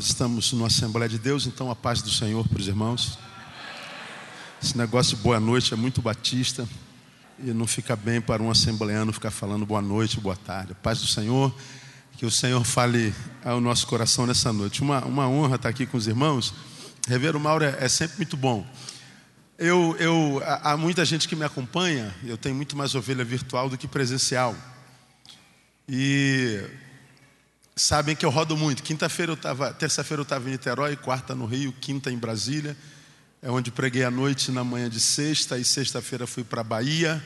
Nós estamos numa Assembleia de Deus, então a paz do Senhor para os irmãos. Esse negócio boa noite é muito batista e não fica bem para um assembleano ficar falando boa noite, boa tarde. A paz do Senhor, que o Senhor fale ao nosso coração nessa noite. Uma, uma honra estar aqui com os irmãos. Rever o Mauro é, é sempre muito bom. Eu, eu, há muita gente que me acompanha, eu tenho muito mais ovelha virtual do que presencial. E sabem que eu rodo muito. Quinta-feira eu estava, terça-feira eu estava em Niterói, quarta no Rio, quinta em Brasília, é onde preguei à noite na manhã de sexta e sexta-feira fui para Bahia.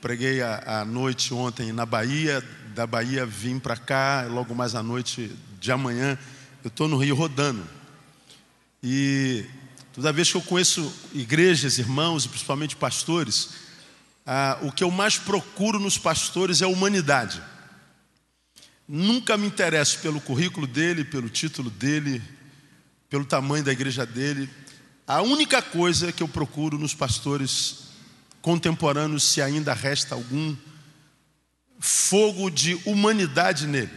Preguei à noite ontem na Bahia, da Bahia vim para cá, logo mais à noite de amanhã eu estou no Rio rodando. E toda vez que eu conheço igrejas, irmãos e principalmente pastores, ah, o que eu mais procuro nos pastores é a humanidade. Nunca me interesso pelo currículo dele, pelo título dele, pelo tamanho da igreja dele. A única coisa que eu procuro nos pastores contemporâneos, se ainda resta algum fogo de humanidade nele.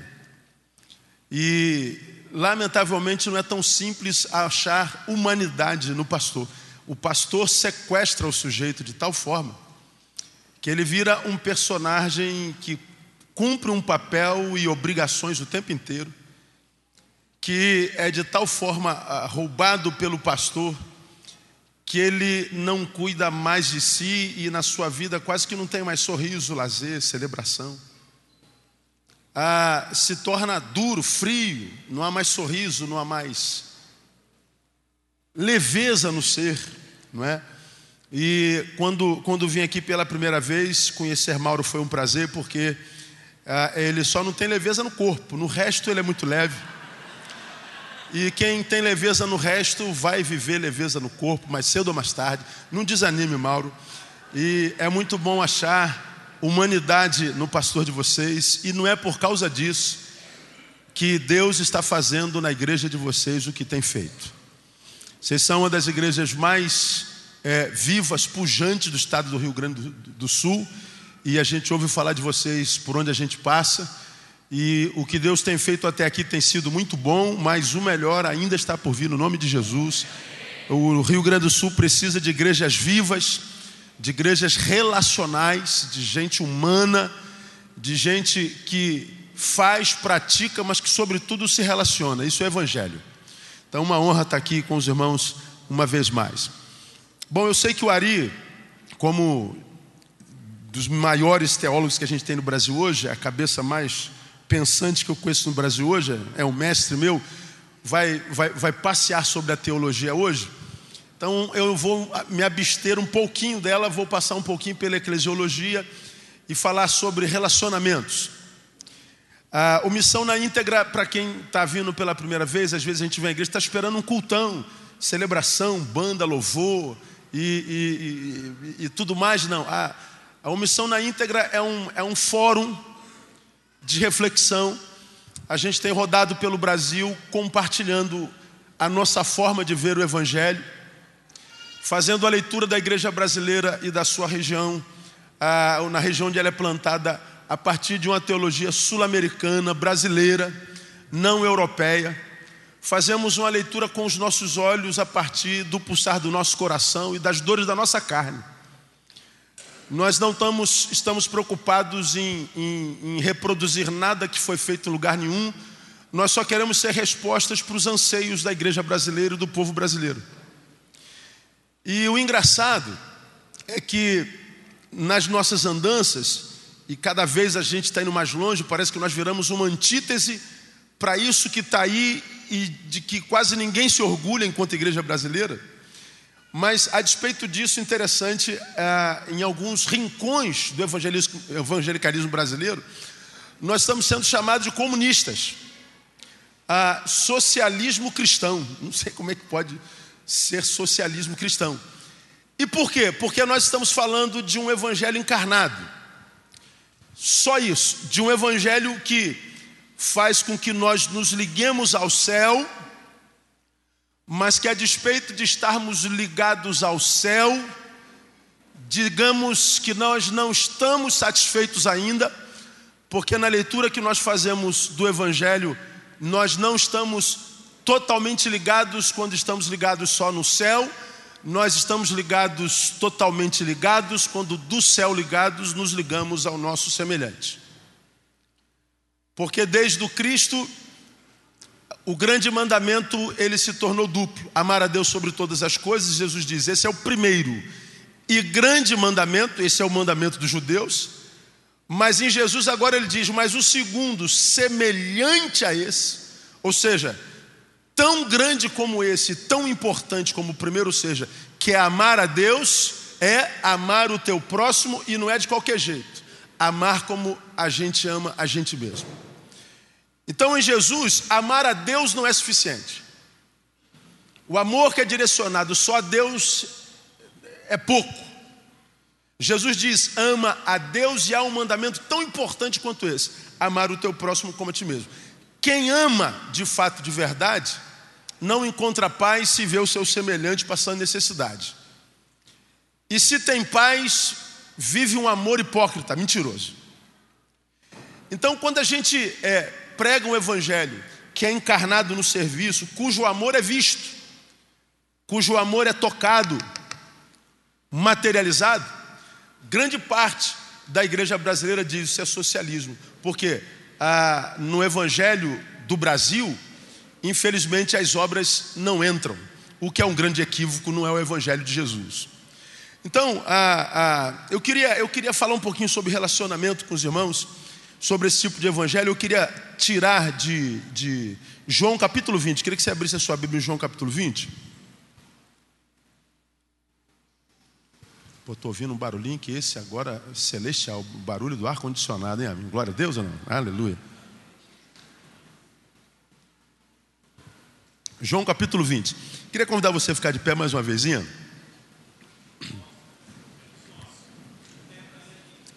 E, lamentavelmente, não é tão simples achar humanidade no pastor. O pastor sequestra o sujeito de tal forma que ele vira um personagem que cumpre um papel e obrigações o tempo inteiro, que é de tal forma ah, roubado pelo pastor, que ele não cuida mais de si e na sua vida quase que não tem mais sorriso, lazer, celebração. Ah, se torna duro, frio, não há mais sorriso, não há mais leveza no ser, não é? E quando, quando vim aqui pela primeira vez, conhecer Mauro foi um prazer, porque ah, ele só não tem leveza no corpo, no resto ele é muito leve. E quem tem leveza no resto vai viver leveza no corpo, mais cedo ou mais tarde. Não desanime, Mauro. E é muito bom achar humanidade no pastor de vocês, e não é por causa disso que Deus está fazendo na igreja de vocês o que tem feito. Vocês são uma das igrejas mais é, vivas, pujantes do estado do Rio Grande do, do Sul e a gente ouve falar de vocês por onde a gente passa. E o que Deus tem feito até aqui tem sido muito bom, mas o melhor ainda está por vir no nome de Jesus. O Rio Grande do Sul precisa de igrejas vivas, de igrejas relacionais, de gente humana, de gente que faz, pratica, mas que sobretudo se relaciona. Isso é evangelho. Então, uma honra estar aqui com os irmãos uma vez mais. Bom, eu sei que o Ari, como dos maiores teólogos que a gente tem no Brasil hoje, a cabeça mais pensante que eu conheço no Brasil hoje, é um mestre meu, vai, vai, vai passear sobre a teologia hoje. Então eu vou me abster um pouquinho dela, vou passar um pouquinho pela eclesiologia e falar sobre relacionamentos. A missão na íntegra, para quem está vindo pela primeira vez, às vezes a gente vem à igreja, está esperando um cultão, celebração, banda, louvor e, e, e, e tudo mais. Não, a omissão na íntegra é um, é um fórum de reflexão. A gente tem rodado pelo Brasil compartilhando a nossa forma de ver o Evangelho, fazendo a leitura da igreja brasileira e da sua região, a, na região onde ela é plantada, a partir de uma teologia sul-americana, brasileira, não europeia. Fazemos uma leitura com os nossos olhos a partir do pulsar do nosso coração e das dores da nossa carne. Nós não estamos, estamos preocupados em, em, em reproduzir nada que foi feito em lugar nenhum. Nós só queremos ser respostas para os anseios da igreja brasileira e do povo brasileiro. E o engraçado é que nas nossas andanças, e cada vez a gente está indo mais longe, parece que nós viramos uma antítese para isso que está aí e de que quase ninguém se orgulha enquanto igreja brasileira. Mas, a despeito disso, interessante, é, em alguns rincões do evangelicalismo brasileiro, nós estamos sendo chamados de comunistas. Ah, socialismo cristão. Não sei como é que pode ser socialismo cristão. E por quê? Porque nós estamos falando de um evangelho encarnado. Só isso, de um evangelho que faz com que nós nos liguemos ao céu mas que a despeito de estarmos ligados ao céu, digamos que nós não estamos satisfeitos ainda, porque na leitura que nós fazemos do Evangelho, nós não estamos totalmente ligados quando estamos ligados só no céu, nós estamos ligados, totalmente ligados, quando do céu ligados nos ligamos ao nosso semelhante. Porque desde o Cristo, o grande mandamento, ele se tornou duplo, amar a Deus sobre todas as coisas, Jesus diz, esse é o primeiro e grande mandamento, esse é o mandamento dos judeus, mas em Jesus agora ele diz, mas o segundo, semelhante a esse, ou seja, tão grande como esse, tão importante como o primeiro seja, que é amar a Deus, é amar o teu próximo e não é de qualquer jeito. Amar como a gente ama a gente mesmo. Então em Jesus, amar a Deus não é suficiente. O amor que é direcionado só a Deus é pouco. Jesus diz: ama a Deus e há um mandamento tão importante quanto esse: amar o teu próximo como a ti mesmo. Quem ama de fato, de verdade, não encontra paz se vê o seu semelhante passando necessidade. E se tem paz, vive um amor hipócrita, mentiroso. Então, quando a gente é, prega um evangelho que é encarnado no serviço, cujo amor é visto, cujo amor é tocado, materializado, grande parte da igreja brasileira diz isso é socialismo, porque ah, no evangelho do Brasil, infelizmente as obras não entram, o que é um grande equívoco, não é o Evangelho de Jesus. Então, eu, queria, eu queria falar um pouquinho sobre relacionamento com os irmãos, sobre esse tipo de evangelho. Eu queria tirar de, de João capítulo 20. Queria que você abrisse a sua Bíblia em João capítulo 20. Pô, estou ouvindo um barulhinho que esse agora celestial, o barulho do ar-condicionado, hein, amigo? Glória a Deus ou não? Aleluia. João capítulo 20. Queria convidar você a ficar de pé mais uma vezinha.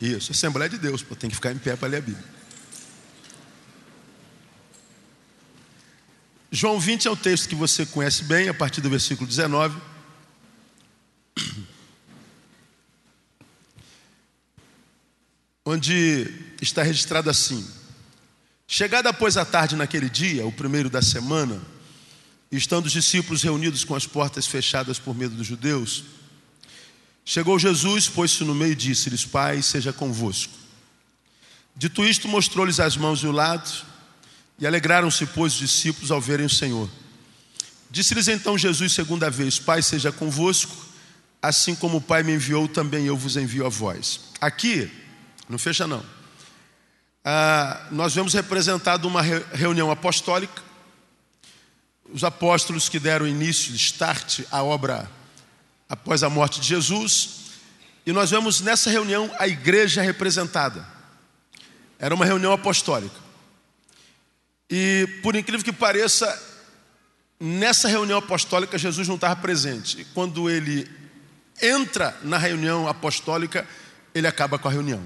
Isso, Assembleia de Deus, pô, tem que ficar em pé para ler a Bíblia. João 20 é o texto que você conhece bem, a partir do versículo 19. Onde está registrado assim: Chegada após a tarde naquele dia, o primeiro da semana, estando os discípulos reunidos com as portas fechadas por medo dos judeus, chegou Jesus, pôs-se no meio e disse-lhes: Pai, seja convosco. Dito isto, mostrou-lhes as mãos e o lado, e alegraram-se, pois, os discípulos ao verem o Senhor. Disse-lhes então Jesus segunda vez: Pai, seja convosco, assim como o Pai me enviou, também eu vos envio a vós. Aqui, não fecha não. Ah, nós vemos representado uma reunião apostólica os apóstolos que deram início, start à obra após a morte de Jesus, e nós vemos nessa reunião a igreja representada. Era uma reunião apostólica. E por incrível que pareça, nessa reunião apostólica Jesus não estava presente. E quando ele entra na reunião apostólica, ele acaba com a reunião.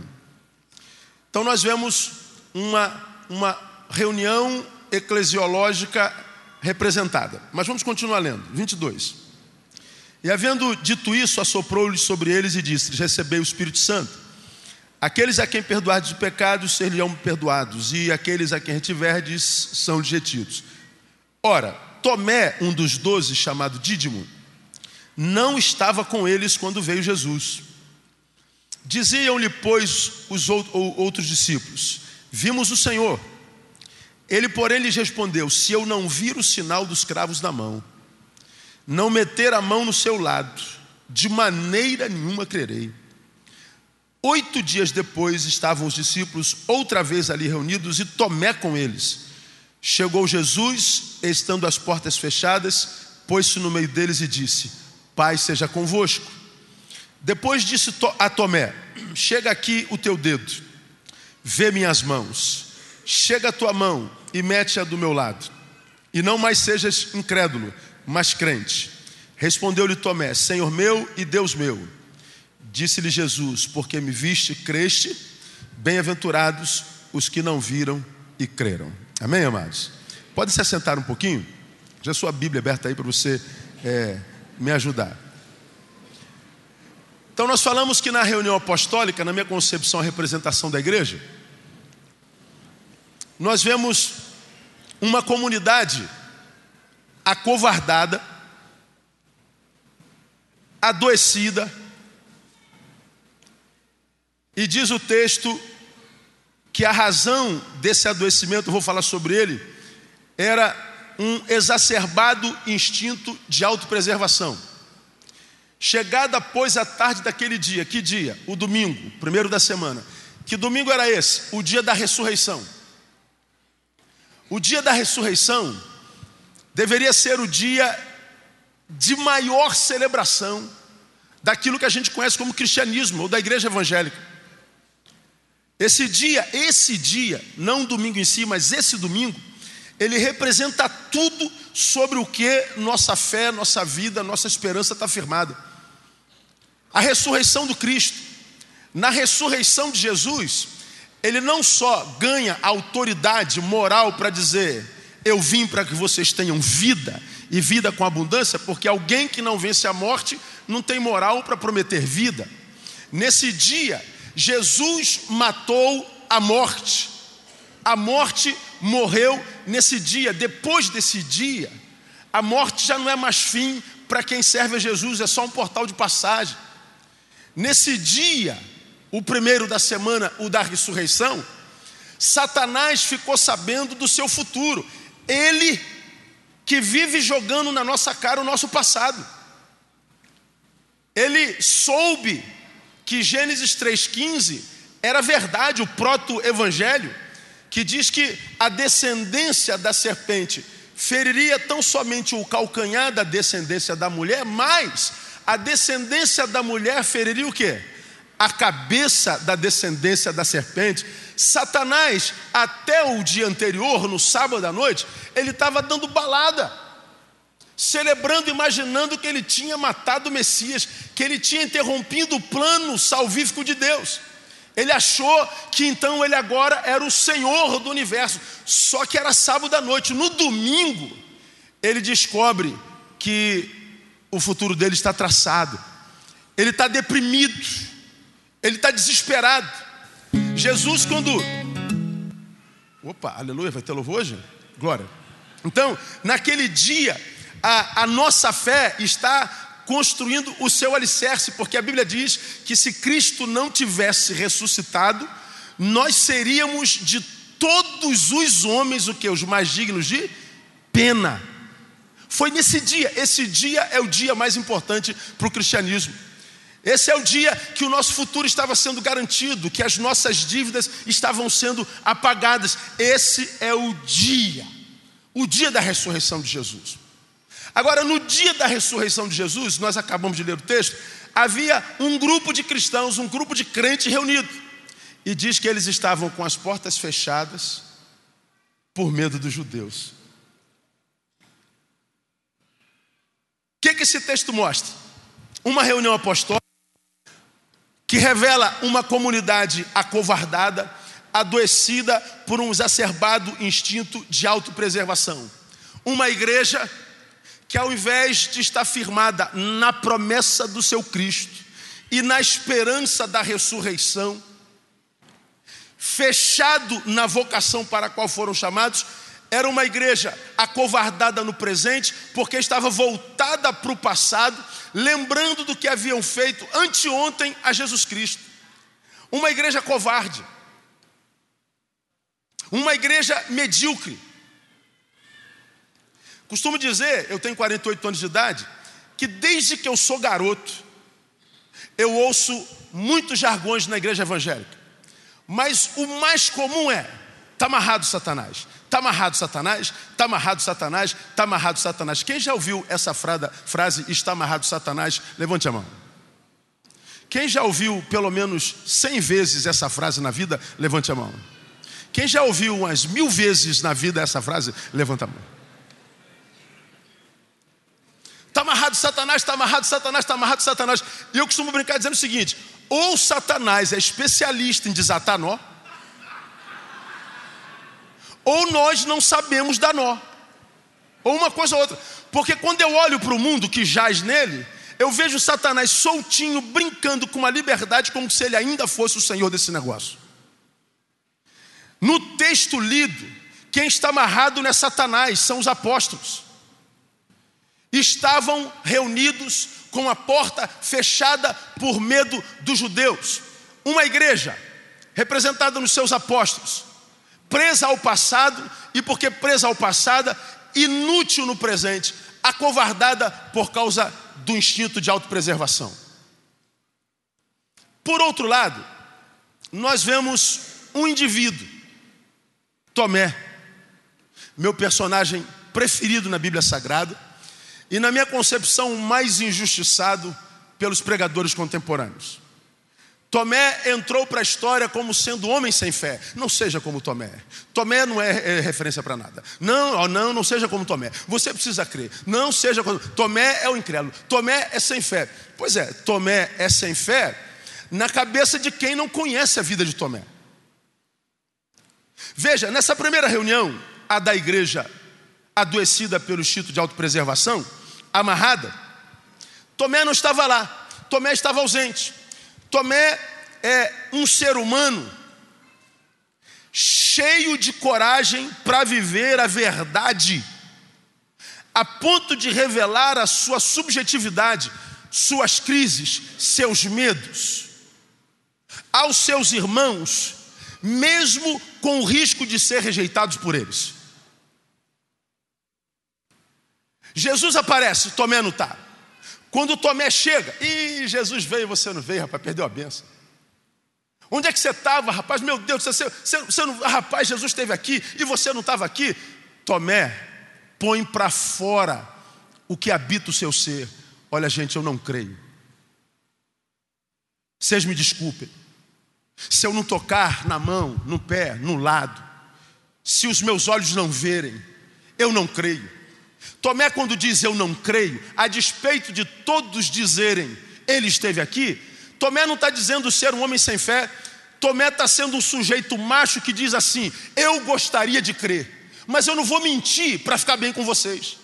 Então nós vemos uma, uma reunião eclesiológica representada. Mas vamos continuar lendo. 22. E havendo dito isso, assoprou-lhes sobre eles e disse-lhes: Recebei o Espírito Santo. Aqueles a quem perdoardes o pecado ser-lhe-ão perdoados, e aqueles a quem retiverdes são-lhes retidos. Ora, Tomé, um dos doze, chamado Dídimo, não estava com eles quando veio Jesus. Diziam-lhe, pois, os outros discípulos: Vimos o Senhor. Ele, porém, lhes respondeu: Se eu não vir o sinal dos cravos na mão, não meter a mão no seu lado, de maneira nenhuma crerei. Oito dias depois estavam os discípulos outra vez ali reunidos e Tomé com eles. Chegou Jesus, estando as portas fechadas, pôs-se no meio deles e disse: Pai seja convosco. Depois disse a Tomé: Chega aqui o teu dedo, vê minhas mãos, chega a tua mão e mete-a do meu lado. E não mais sejas incrédulo, mas crente. Respondeu-lhe Tomé: Senhor meu e Deus meu. Disse-lhe Jesus: Porque me viste, creste, bem-aventurados os que não viram e creram. Amém, amados? Pode se assentar um pouquinho? Já sua Bíblia aberta aí para você é, me ajudar. Então, nós falamos que na reunião apostólica, na minha concepção, a representação da igreja, nós vemos uma comunidade acovardada, adoecida, e diz o texto que a razão desse adoecimento, vou falar sobre ele, era um exacerbado instinto de autopreservação. Chegada, pois, a tarde daquele dia, que dia? O domingo, primeiro da semana. Que domingo era esse? O dia da ressurreição. O dia da ressurreição deveria ser o dia de maior celebração daquilo que a gente conhece como cristianismo ou da igreja evangélica. Esse dia, esse dia, não domingo em si, mas esse domingo, ele representa tudo sobre o que nossa fé, nossa vida, nossa esperança está firmada. A ressurreição do Cristo. Na ressurreição de Jesus, ele não só ganha autoridade moral para dizer: Eu vim para que vocês tenham vida e vida com abundância, porque alguém que não vence a morte não tem moral para prometer vida. Nesse dia, Jesus matou a morte. A morte morreu nesse dia. Depois desse dia, a morte já não é mais fim para quem serve a Jesus, é só um portal de passagem. Nesse dia, o primeiro da semana, o da ressurreição, Satanás ficou sabendo do seu futuro. Ele que vive jogando na nossa cara o nosso passado. Ele soube que Gênesis 3,15 era verdade, o proto-evangelho, que diz que a descendência da serpente feriria tão somente o calcanhar da descendência da mulher, mas a descendência da mulher feriria o quê? A cabeça da descendência da serpente. Satanás, até o dia anterior, no sábado à noite, ele estava dando balada, celebrando, imaginando que ele tinha matado o Messias, que ele tinha interrompido o plano salvífico de Deus. Ele achou que então ele agora era o Senhor do universo, só que era sábado à noite. No domingo, ele descobre que o futuro dele está traçado. Ele está deprimido, ele está desesperado. Jesus, quando. Opa, aleluia, vai ter louvor hoje? Glória. Então, naquele dia, a, a nossa fé está construindo o seu alicerce, porque a Bíblia diz que se Cristo não tivesse ressuscitado, nós seríamos de todos os homens o que? Os mais dignos de pena. Foi nesse dia, esse dia é o dia mais importante para o cristianismo. Esse é o dia que o nosso futuro estava sendo garantido, que as nossas dívidas estavam sendo apagadas. Esse é o dia, o dia da ressurreição de Jesus. Agora, no dia da ressurreição de Jesus, nós acabamos de ler o texto, havia um grupo de cristãos, um grupo de crentes reunido. E diz que eles estavam com as portas fechadas por medo dos judeus. O que, que esse texto mostra? Uma reunião apostólica que revela uma comunidade acovardada, adoecida por um exacerbado instinto de autopreservação. Uma igreja que, ao invés de estar firmada na promessa do seu Cristo e na esperança da ressurreição, fechado na vocação para a qual foram chamados, era uma igreja acovardada no presente, porque estava voltada para o passado, lembrando do que haviam feito anteontem a Jesus Cristo. Uma igreja covarde. Uma igreja medíocre. Costumo dizer, eu tenho 48 anos de idade, que desde que eu sou garoto, eu ouço muitos jargões na igreja evangélica. Mas o mais comum é: está amarrado Satanás, Está amarrado Satanás? Está amarrado Satanás? Está amarrado Satanás? Quem já ouviu essa frase, está amarrado Satanás? Levante a mão. Quem já ouviu pelo menos cem vezes essa frase na vida? Levante a mão. Quem já ouviu umas mil vezes na vida essa frase? Levanta a mão. Está amarrado Satanás, está amarrado Satanás, está amarrado Satanás. E eu costumo brincar dizendo o seguinte: ou Satanás é especialista em desatar nó, ou nós não sabemos dar nó, ou uma coisa ou outra, porque quando eu olho para o mundo que jaz nele, eu vejo Satanás soltinho, brincando com uma liberdade, como se ele ainda fosse o senhor desse negócio. No texto lido, quem está amarrado não é Satanás, são os apóstolos. estavam reunidos com a porta fechada por medo dos judeus. Uma igreja representada nos seus apóstolos, presa ao passado e porque presa ao passado, inútil no presente, acovardada por causa do instinto de autopreservação. Por outro lado, nós vemos um indivíduo, Tomé, meu personagem preferido na Bíblia Sagrada, e na minha concepção, mais injustiçado pelos pregadores contemporâneos. Tomé entrou para a história como sendo homem sem fé. Não seja como Tomé. Tomé não é, é referência para nada. Não, não, não seja como Tomé. Você precisa crer. Não seja como Tomé é o incrédulo. Tomé é sem fé. Pois é, Tomé é sem fé na cabeça de quem não conhece a vida de Tomé. Veja, nessa primeira reunião, a da igreja adoecida pelo instinto de autopreservação, amarrada, Tomé não estava lá. Tomé estava ausente. Tomé é um ser humano cheio de coragem para viver a verdade, a ponto de revelar a sua subjetividade, suas crises, seus medos aos seus irmãos, mesmo com o risco de ser rejeitados por eles. Jesus aparece, Tomé não está. Quando Tomé chega, e Jesus veio você não veio, rapaz, perdeu a benção. Onde é que você estava, rapaz? Meu Deus, você, você, você não, rapaz, Jesus esteve aqui e você não estava aqui. Tomé, põe para fora o que habita o seu ser. Olha, gente, eu não creio. Vocês me desculpem. Se eu não tocar na mão, no pé, no lado, se os meus olhos não verem, eu não creio. Tomé, quando diz eu não creio, a despeito de todos dizerem ele esteve aqui, Tomé não está dizendo ser um homem sem fé, Tomé está sendo um sujeito macho que diz assim: eu gostaria de crer, mas eu não vou mentir para ficar bem com vocês,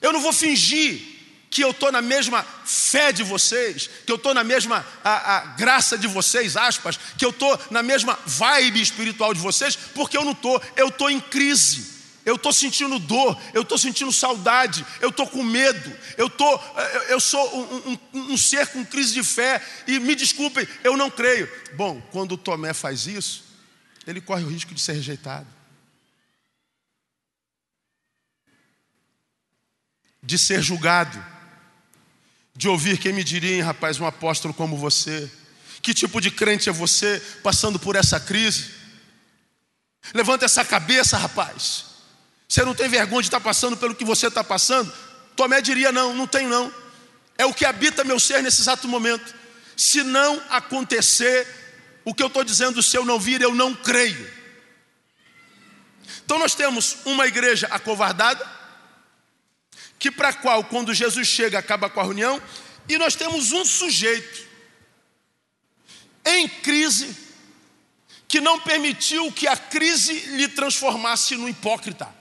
eu não vou fingir que eu estou na mesma fé de vocês, que eu estou na mesma a, a, graça de vocês, aspas, que eu estou na mesma vibe espiritual de vocês, porque eu não estou, eu estou em crise eu estou sentindo dor, eu estou sentindo saudade, eu estou com medo, eu, tô, eu sou um, um, um, ser com crise de fé, e me desculpem, eu não creio. Bom, quando o Tomé faz isso, ele corre o risco de ser rejeitado, de ser julgado, de ouvir quem me diria, hein, rapaz, um apóstolo como você, que tipo de crente é você passando por essa crise? Levanta essa cabeça, rapaz. Você não tem vergonha de estar passando pelo que você está passando? Tomé diria: não, não tenho não. É o que habita meu ser nesse exato momento. Se não acontecer o que eu estou dizendo, se eu não vir, eu não creio. Então nós temos uma igreja acovardada, que para a qual, quando Jesus chega, acaba com a reunião, e nós temos um sujeito em crise, que não permitiu que a crise lhe transformasse no hipócrita.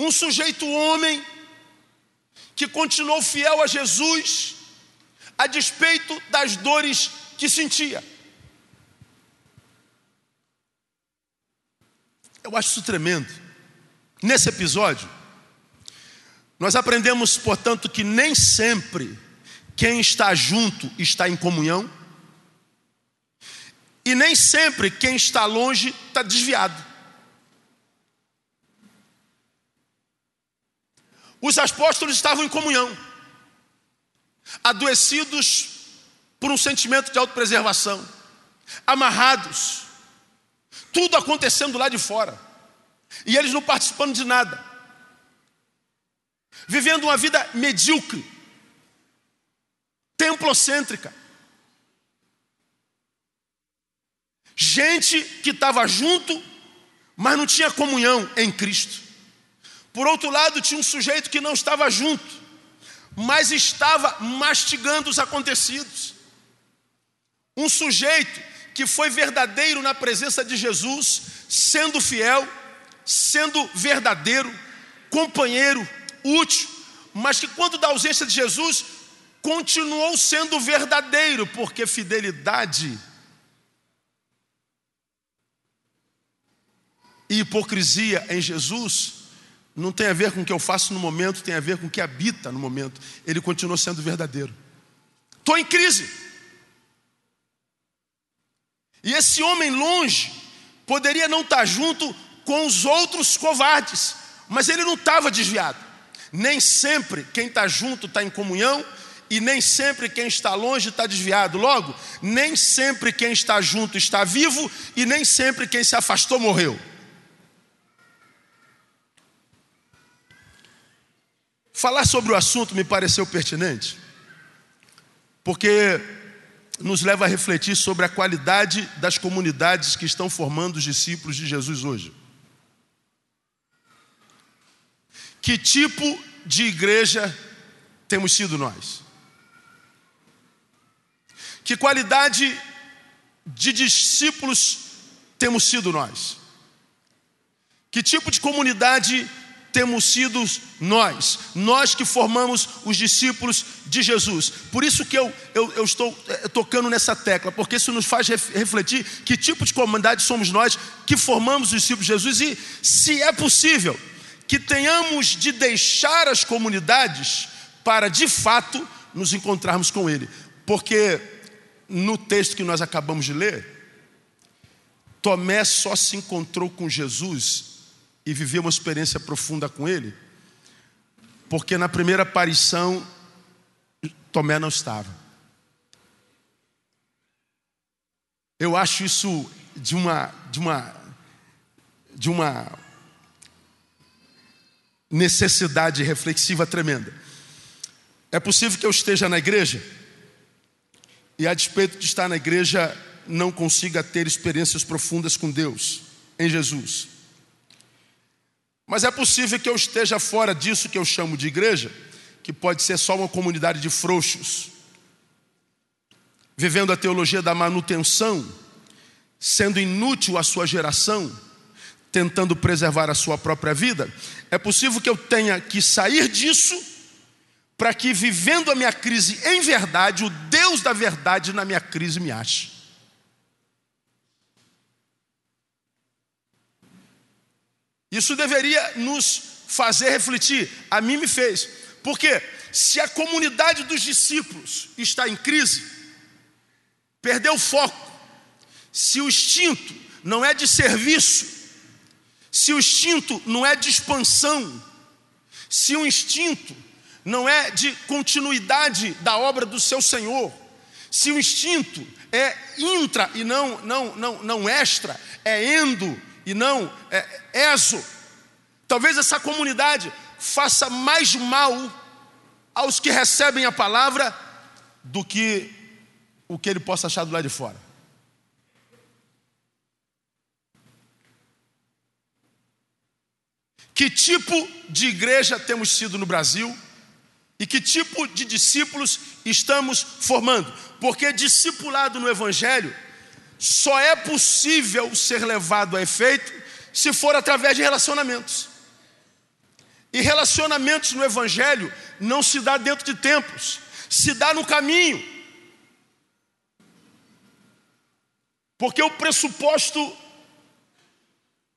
Um sujeito homem que continuou fiel a Jesus a despeito das dores que sentia. Eu acho isso tremendo. Nesse episódio, nós aprendemos, portanto, que nem sempre quem está junto está em comunhão, e nem sempre quem está longe está desviado. Os apóstolos estavam em comunhão, adoecidos por um sentimento de autopreservação, amarrados, tudo acontecendo lá de fora, e eles não participando de nada, vivendo uma vida medíocre, templocêntrica. Gente que estava junto, mas não tinha comunhão em Cristo. Por outro lado, tinha um sujeito que não estava junto, mas estava mastigando os acontecidos. Um sujeito que foi verdadeiro na presença de Jesus, sendo fiel, sendo verdadeiro, companheiro, útil, mas que quando da ausência de Jesus, continuou sendo verdadeiro, porque fidelidade e hipocrisia em Jesus não tem a ver com o que eu faço no momento, tem a ver com o que habita no momento. Ele continuou sendo verdadeiro. Estou em crise. E esse homem longe poderia não estar junto com os outros covardes, mas ele não estava desviado. Nem sempre quem está junto está em comunhão, e nem sempre quem está longe está desviado. Logo, nem sempre quem está junto está vivo, e nem sempre quem se afastou morreu. Falar sobre o assunto me pareceu pertinente, porque nos leva a refletir sobre a qualidade das comunidades que estão formando os discípulos de Jesus hoje. Que tipo de igreja temos sido nós? Que qualidade de discípulos temos sido nós? Que tipo de comunidade temos sido nós, nós que formamos os discípulos de Jesus. Por isso que eu, eu, eu estou eh, tocando nessa tecla, porque isso nos faz refletir que tipo de comunidade somos nós que formamos os discípulos de Jesus e, se é possível, que tenhamos de deixar as comunidades para de fato nos encontrarmos com Ele. Porque no texto que nós acabamos de ler, Tomé só se encontrou com Jesus e viveu uma experiência profunda com Ele, porque na primeira aparição Tomé não estava. Eu acho isso de uma, de uma, de uma necessidade reflexiva tremenda. É possível que eu esteja na igreja e, a despeito de estar na igreja, não consiga ter experiências profundas com Deus, em Jesus. Mas é possível que eu esteja fora disso que eu chamo de igreja, que pode ser só uma comunidade de frouxos, vivendo a teologia da manutenção, sendo inútil à sua geração tentando preservar a sua própria vida, é possível que eu tenha que sair disso para que, vivendo a minha crise em verdade, o Deus da verdade na minha crise me ache. Isso deveria nos fazer refletir, a mim me fez, porque se a comunidade dos discípulos está em crise, perdeu o foco, se o instinto não é de serviço, se o instinto não é de expansão, se o instinto não é de continuidade da obra do seu Senhor, se o instinto é intra e não não não não extra, é endo e não é exo, talvez essa comunidade faça mais mal aos que recebem a palavra do que o que ele possa achar do lado de fora. Que tipo de igreja temos sido no Brasil e que tipo de discípulos estamos formando? Porque discipulado no Evangelho só é possível ser levado a efeito se for através de relacionamentos. E relacionamentos no Evangelho não se dá dentro de templos, se dá no caminho. Porque o pressuposto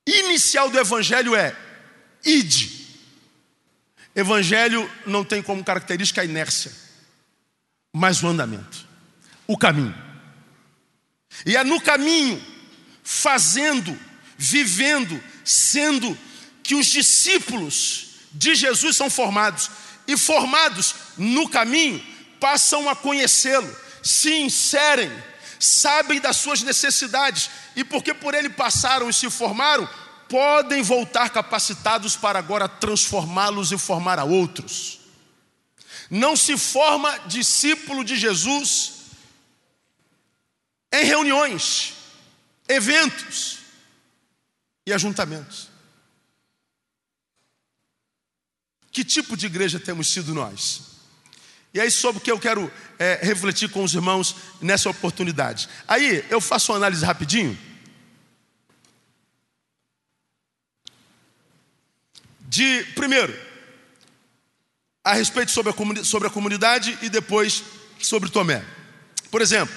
inicial do Evangelho é ide. Evangelho não tem como característica a inércia, mas o andamento, o caminho. E é no caminho, fazendo, vivendo, sendo, que os discípulos de Jesus são formados. E formados no caminho, passam a conhecê-lo, se inserem, sabem das suas necessidades, e porque por ele passaram e se formaram, podem voltar capacitados para agora transformá-los e formar a outros. Não se forma discípulo de Jesus em reuniões, eventos e ajuntamentos. Que tipo de igreja temos sido nós? E é sobre o que eu quero é, refletir com os irmãos nessa oportunidade. Aí eu faço uma análise rapidinho de, primeiro, a respeito sobre a, sobre a comunidade e depois sobre Tomé. Por exemplo,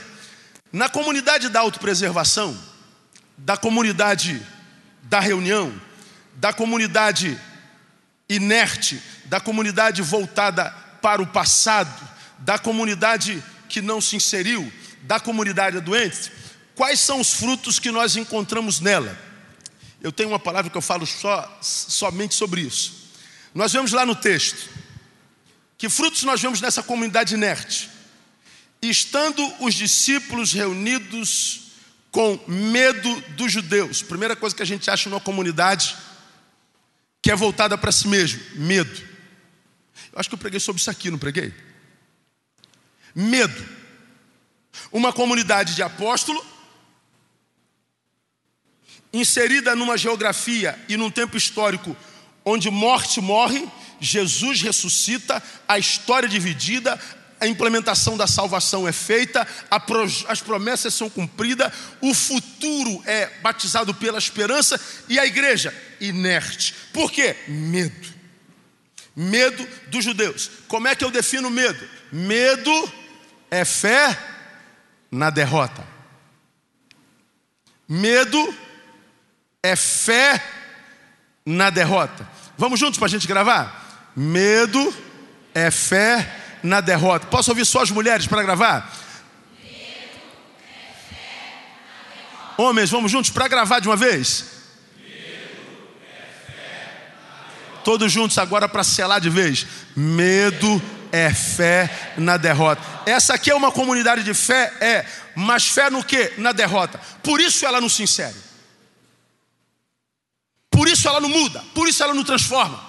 na comunidade da autopreservação, da comunidade da reunião, da comunidade inerte, da comunidade voltada para o passado, da comunidade que não se inseriu, da comunidade doente, quais são os frutos que nós encontramos nela? Eu tenho uma palavra que eu falo só, somente sobre isso. Nós vemos lá no texto que frutos nós vemos nessa comunidade inerte. Estando os discípulos reunidos com medo dos judeus. Primeira coisa que a gente acha numa comunidade que é voltada para si mesmo, medo. Eu acho que eu preguei sobre isso aqui, não preguei? Medo. Uma comunidade de apóstolo inserida numa geografia e num tempo histórico onde morte morre, Jesus ressuscita, a história dividida, a implementação da salvação é feita, as promessas são cumpridas, o futuro é batizado pela esperança e a igreja inerte. Por quê? Medo. Medo dos judeus. Como é que eu defino medo? Medo é fé na derrota. Medo é fé na derrota. Vamos juntos para a gente gravar? Medo é fé na derrota. Posso ouvir só as mulheres para gravar? Homens, vamos juntos para gravar de uma vez? Todos juntos agora para selar de vez. Medo é fé na derrota. Essa aqui é uma comunidade de fé, é, mas fé no que? Na derrota. Por isso ela não se insere. Por isso ela não muda, por isso ela não transforma.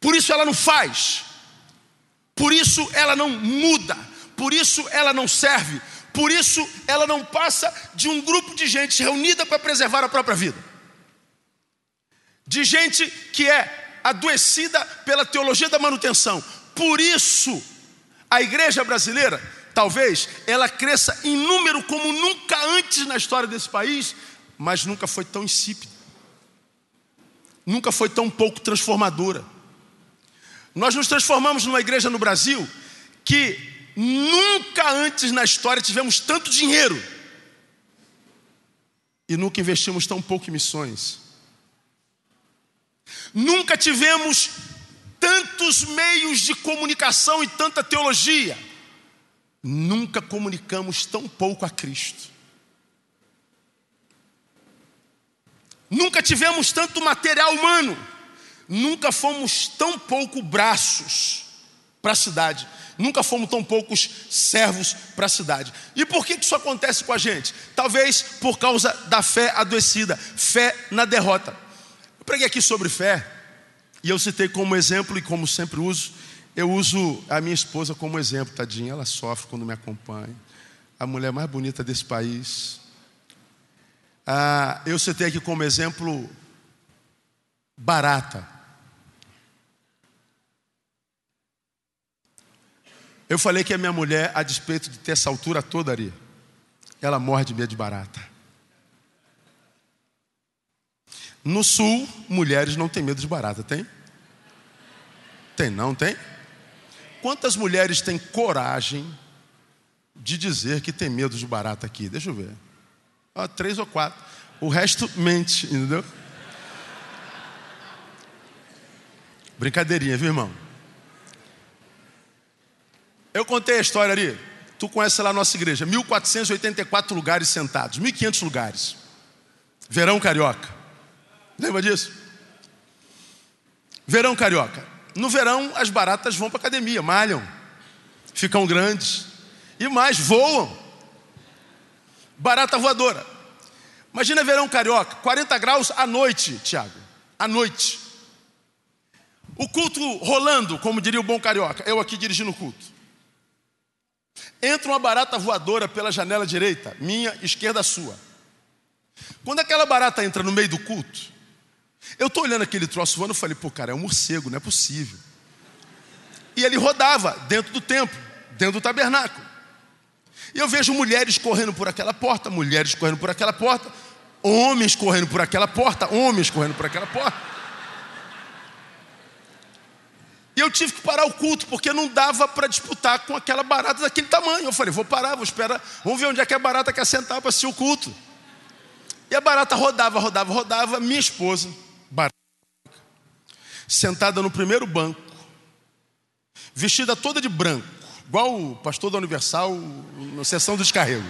Por isso ela não faz. Por isso ela não muda, por isso ela não serve, por isso ela não passa de um grupo de gente reunida para preservar a própria vida. De gente que é adoecida pela teologia da manutenção. Por isso, a igreja brasileira, talvez, ela cresça em número como nunca antes na história desse país, mas nunca foi tão insípida. Nunca foi tão pouco transformadora. Nós nos transformamos numa igreja no Brasil que nunca antes na história tivemos tanto dinheiro e nunca investimos tão pouco em missões. Nunca tivemos tantos meios de comunicação e tanta teologia. Nunca comunicamos tão pouco a Cristo. Nunca tivemos tanto material humano Nunca fomos tão pouco braços para a cidade. Nunca fomos tão poucos servos para a cidade. E por que isso acontece com a gente? Talvez por causa da fé adoecida, fé na derrota. Eu preguei aqui sobre fé, e eu citei como exemplo, e como sempre uso, eu uso a minha esposa como exemplo, tadinha, ela sofre quando me acompanha. A mulher mais bonita desse país. Ah, eu citei aqui como exemplo barata. Eu falei que a minha mulher, a despeito de ter essa altura toda ali, ela morre de medo de barata. No sul, mulheres não têm medo de barata, tem? Tem, não tem? Quantas mulheres têm coragem de dizer que tem medo de barata aqui? Deixa eu ver. Ó, três ou quatro. O resto mente, entendeu? Brincadeirinha, viu, irmão? Eu contei a história ali. Tu conhece lá a nossa igreja. 1484 lugares sentados, 1500 lugares. Verão carioca. Lembra disso? Verão carioca. No verão as baratas vão para academia, malham, ficam grandes e mais voam. Barata voadora. Imagina verão carioca, 40 graus à noite, Tiago. À noite. O culto rolando, como diria o bom carioca. Eu aqui dirigindo o culto. Entra uma barata voadora pela janela direita, minha, esquerda, sua. Quando aquela barata entra no meio do culto, eu estou olhando aquele troço voando e falei, pô, cara, é um morcego, não é possível. E ele rodava dentro do templo, dentro do tabernáculo. E eu vejo mulheres correndo por aquela porta, mulheres correndo por aquela porta, homens correndo por aquela porta, homens correndo por aquela porta. E eu tive que parar o culto, porque não dava para disputar com aquela barata daquele tamanho. Eu falei, vou parar, vou esperar, vamos ver onde é que a barata quer sentar para assistir o culto. E a barata rodava, rodava, rodava, minha esposa, barata, sentada no primeiro banco, vestida toda de branco, igual o pastor da Universal na sessão do descarrego.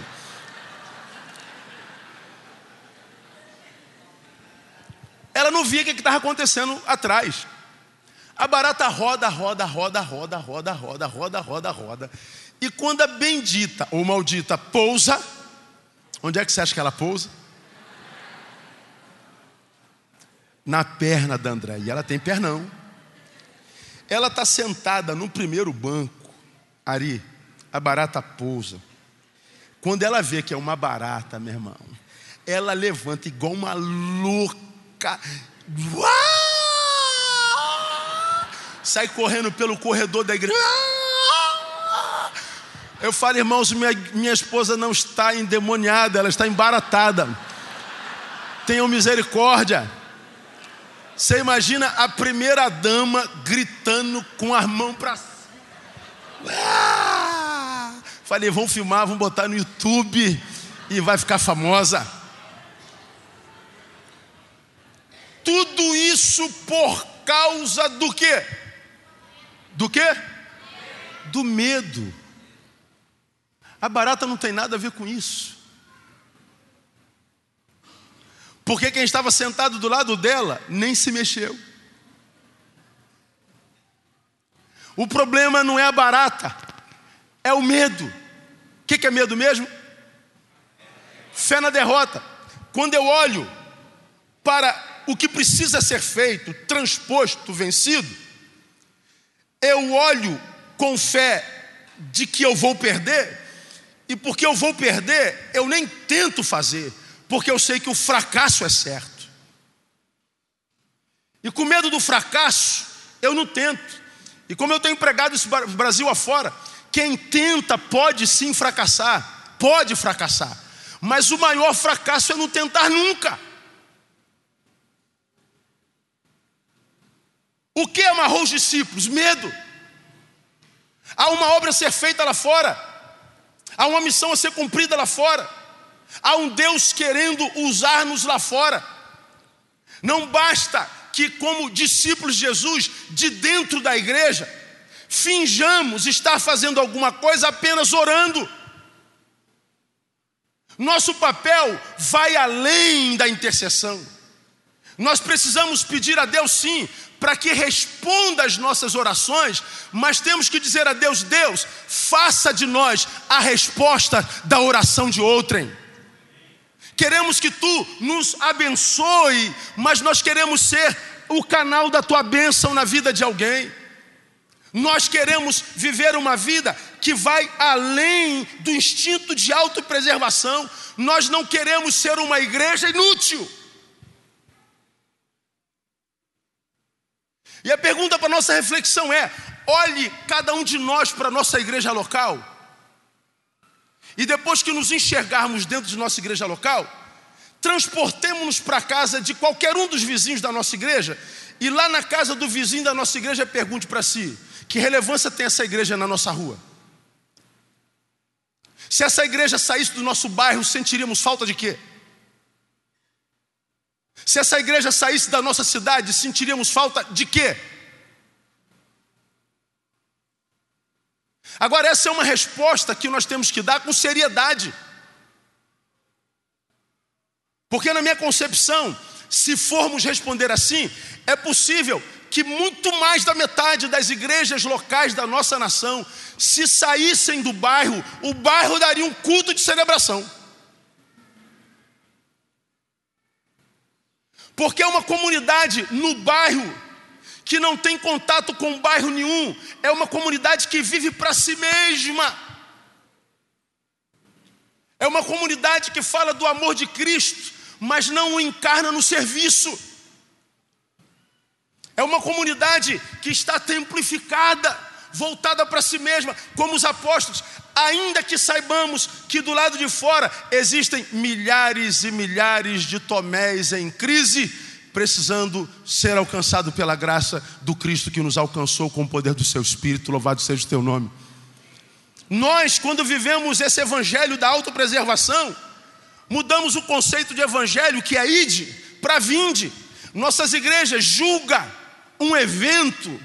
Ela não via o que estava acontecendo atrás. A barata roda, roda, roda, roda, roda, roda, roda, roda, roda. E quando a bendita ou maldita pousa, onde é que você acha que ela pousa? Na perna da André. E ela tem pernão. Ela está sentada no primeiro banco. Ari, a barata pousa. Quando ela vê que é uma barata, meu irmão, ela levanta igual uma louca. Uau! Sai correndo pelo corredor da igreja. Eu falo, irmãos, minha, minha esposa não está endemoniada, ela está embaratada. Tenham misericórdia. Você imagina a primeira dama gritando com a mão para cima. Ah! Falei, vão filmar, vão botar no YouTube e vai ficar famosa. Tudo isso por causa do quê? Do que? Do medo. A barata não tem nada a ver com isso. Porque quem estava sentado do lado dela nem se mexeu. O problema não é a barata, é o medo. O que é medo mesmo? Fé na derrota. Quando eu olho para o que precisa ser feito, transposto, vencido, eu olho com fé de que eu vou perder, e porque eu vou perder, eu nem tento fazer, porque eu sei que o fracasso é certo. E com medo do fracasso, eu não tento. E como eu tenho empregado esse Brasil afora, quem tenta pode sim fracassar, pode fracassar, mas o maior fracasso é não tentar nunca. O que amarrou os discípulos? Medo. Há uma obra a ser feita lá fora. Há uma missão a ser cumprida lá fora. Há um Deus querendo usar-nos lá fora. Não basta que, como discípulos de Jesus, de dentro da igreja, finjamos estar fazendo alguma coisa apenas orando. Nosso papel vai além da intercessão. Nós precisamos pedir a Deus, sim, para que responda às nossas orações, mas temos que dizer a Deus: Deus, faça de nós a resposta da oração de outrem. Queremos que tu nos abençoe, mas nós queremos ser o canal da tua bênção na vida de alguém. Nós queremos viver uma vida que vai além do instinto de autopreservação. Nós não queremos ser uma igreja inútil. E a pergunta para nossa reflexão é: olhe cada um de nós para a nossa igreja local. E depois que nos enxergarmos dentro de nossa igreja local, transportemos-nos para a casa de qualquer um dos vizinhos da nossa igreja, e lá na casa do vizinho da nossa igreja pergunte para si: que relevância tem essa igreja na nossa rua? Se essa igreja saísse do nosso bairro, sentiríamos falta de quê? Se essa igreja saísse da nossa cidade, sentiríamos falta de quê? Agora, essa é uma resposta que nós temos que dar com seriedade. Porque, na minha concepção, se formos responder assim, é possível que muito mais da metade das igrejas locais da nossa nação, se saíssem do bairro, o bairro daria um culto de celebração. Porque é uma comunidade no bairro que não tem contato com bairro nenhum, é uma comunidade que vive para si mesma. É uma comunidade que fala do amor de Cristo, mas não o encarna no serviço. É uma comunidade que está templificada, voltada para si mesma, como os apóstolos ainda que saibamos que do lado de fora existem milhares e milhares de Tomés em crise, precisando ser alcançado pela graça do Cristo que nos alcançou com o poder do seu Espírito, louvado seja o teu nome. Nós, quando vivemos esse evangelho da autopreservação, mudamos o conceito de evangelho que é ide para vinde. Nossas igrejas julga um evento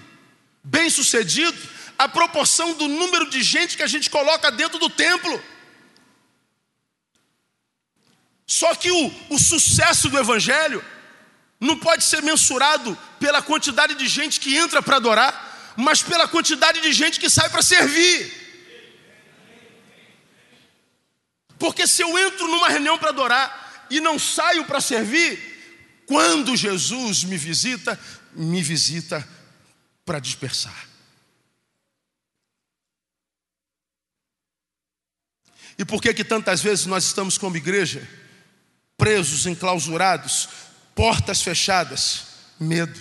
bem sucedido a proporção do número de gente que a gente coloca dentro do templo. Só que o, o sucesso do Evangelho não pode ser mensurado pela quantidade de gente que entra para adorar, mas pela quantidade de gente que sai para servir. Porque se eu entro numa reunião para adorar e não saio para servir, quando Jesus me visita, me visita para dispersar. E por que que tantas vezes nós estamos como igreja presos, enclausurados, portas fechadas, medo.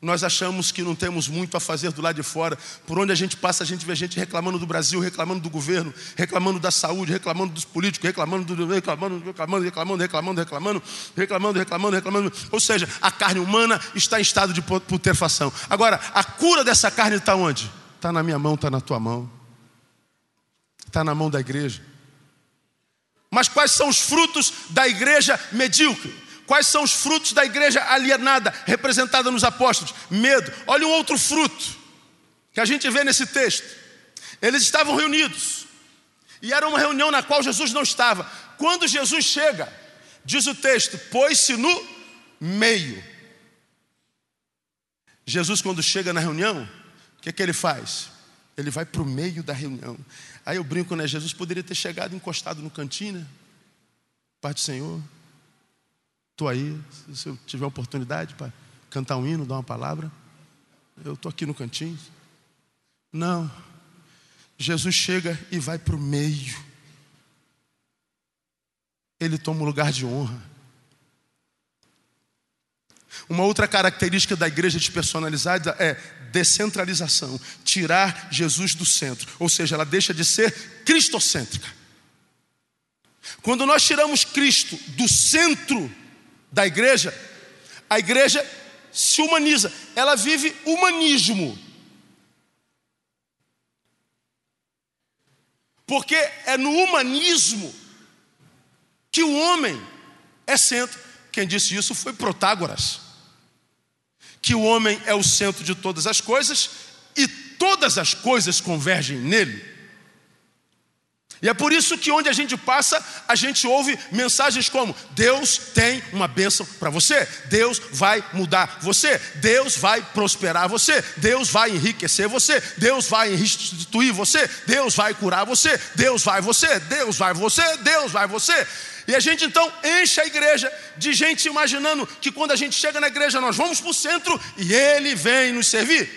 Nós achamos que não temos muito a fazer do lado de fora. Por onde a gente passa, a gente vê gente reclamando do Brasil, reclamando do governo, reclamando da saúde, reclamando dos políticos, reclamando, do, reclamando, reclamando, reclamando, reclamando, reclamando, reclamando, reclamando, reclamando. Ou seja, a carne humana está em estado de putrefação. Agora, a cura dessa carne está onde? Está na minha mão, está na tua mão. Está na mão da igreja. Mas quais são os frutos da igreja medíocre? Quais são os frutos da igreja alienada, representada nos apóstolos? Medo. Olha um outro fruto que a gente vê nesse texto. Eles estavam reunidos, e era uma reunião na qual Jesus não estava. Quando Jesus chega, diz o texto: pôs-se no meio. Jesus, quando chega na reunião, o que, é que ele faz? Ele vai para o meio da reunião. Aí eu brinco, né? Jesus poderia ter chegado encostado no cantinho, né? Pai do Senhor, estou aí, se eu tiver oportunidade para cantar um hino, dar uma palavra, eu estou aqui no cantinho. Não, Jesus chega e vai para o meio. Ele toma um lugar de honra. Uma outra característica da igreja despersonalizada é descentralização, tirar Jesus do centro, ou seja, ela deixa de ser cristocêntrica. Quando nós tiramos Cristo do centro da igreja, a igreja se humaniza, ela vive humanismo. Porque é no humanismo que o homem é centro. Quem disse isso foi Protágoras que o homem é o centro de todas as coisas e todas as coisas convergem nele. E é por isso que onde a gente passa, a gente ouve mensagens como: Deus tem uma bênção para você, Deus vai mudar você, Deus vai prosperar você, Deus vai enriquecer você, Deus vai restituir você, Deus vai curar você, Deus vai você, Deus vai você, Deus vai você. E a gente então enche a igreja de gente imaginando que quando a gente chega na igreja nós vamos para o centro e ele vem nos servir.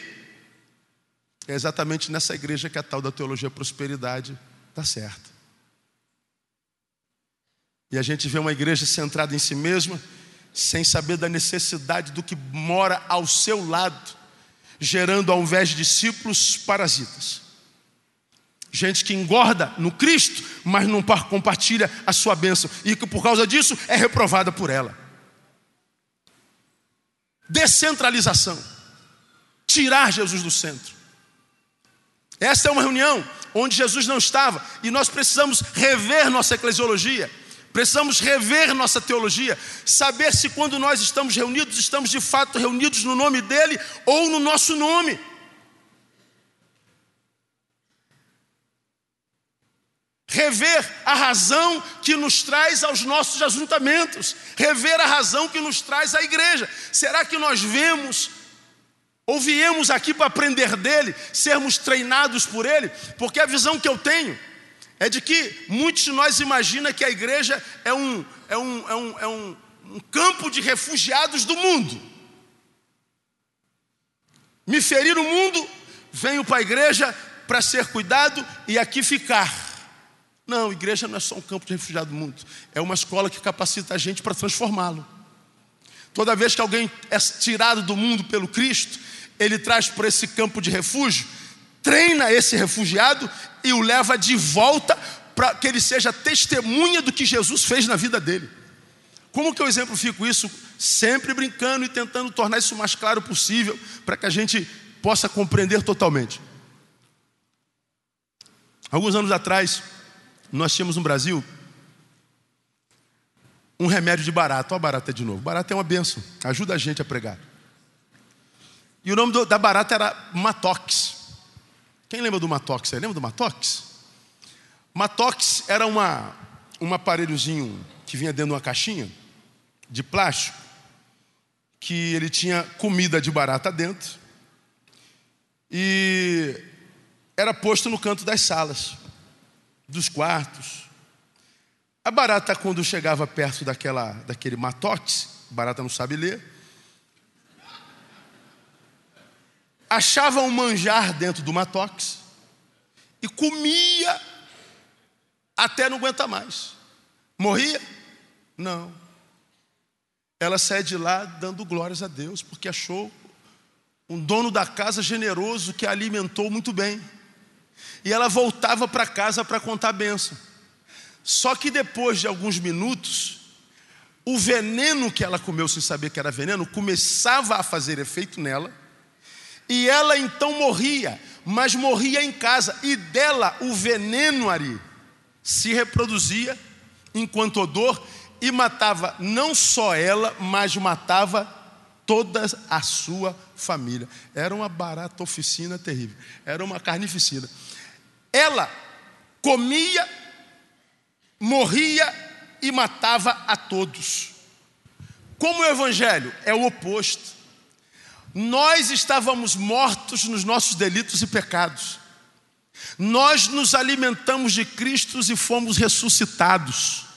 É exatamente nessa igreja que a tal da teologia prosperidade está certa. E a gente vê uma igreja centrada em si mesma, sem saber da necessidade do que mora ao seu lado, gerando ao invés de discípulos parasitas. Gente que engorda no Cristo, mas não compartilha a sua bênção, e que por causa disso é reprovada por ela. Descentralização. Tirar Jesus do centro. Esta é uma reunião onde Jesus não estava, e nós precisamos rever nossa eclesiologia. Precisamos rever nossa teologia, saber se quando nós estamos reunidos, estamos de fato reunidos no nome dele ou no nosso nome. Rever a razão que nos traz aos nossos ajuntamentos, rever a razão que nos traz à igreja. Será que nós vemos ou viemos aqui para aprender dele, sermos treinados por ele? Porque a visão que eu tenho é de que muitos de nós imaginam que a igreja é um, é um, é um, é um, um campo de refugiados do mundo. Me ferir o mundo, venho para a igreja para ser cuidado e aqui ficar. Não, igreja não é só um campo de refugiado do mundo, é uma escola que capacita a gente para transformá-lo. Toda vez que alguém é tirado do mundo pelo Cristo, ele traz para esse campo de refúgio, treina esse refugiado e o leva de volta para que ele seja testemunha do que Jesus fez na vida dele. Como que eu exemplifico isso? Sempre brincando e tentando tornar isso o mais claro possível para que a gente possa compreender totalmente. Alguns anos atrás, nós tínhamos no Brasil um remédio de barato. Olha a barata de novo. Barata é uma benção, ajuda a gente a pregar. E o nome do, da barata era Matox. Quem lembra do Matox? Lembra do Matox? Matox era uma, um aparelhozinho que vinha dentro de uma caixinha de plástico, que ele tinha comida de barata dentro e era posto no canto das salas, dos quartos. A barata, quando chegava perto daquela, daquele matox, barata não sabe ler, achava um manjar dentro do matox e comia até não aguentar mais. Morria? Não. Ela sai de lá dando glórias a Deus, porque achou um dono da casa generoso que a alimentou muito bem. E ela voltava para casa para contar a benção. Só que depois de alguns minutos, o veneno que ela comeu sem saber que era veneno começava a fazer efeito nela, e ela então morria, mas morria em casa, e dela o veneno ali se reproduzia enquanto odor e matava não só ela, mas matava toda a sua família. Era uma barata oficina terrível, era uma carnificina. Ela comia, morria e matava a todos. Como o Evangelho é o oposto. Nós estávamos mortos nos nossos delitos e pecados. Nós nos alimentamos de Cristo e fomos ressuscitados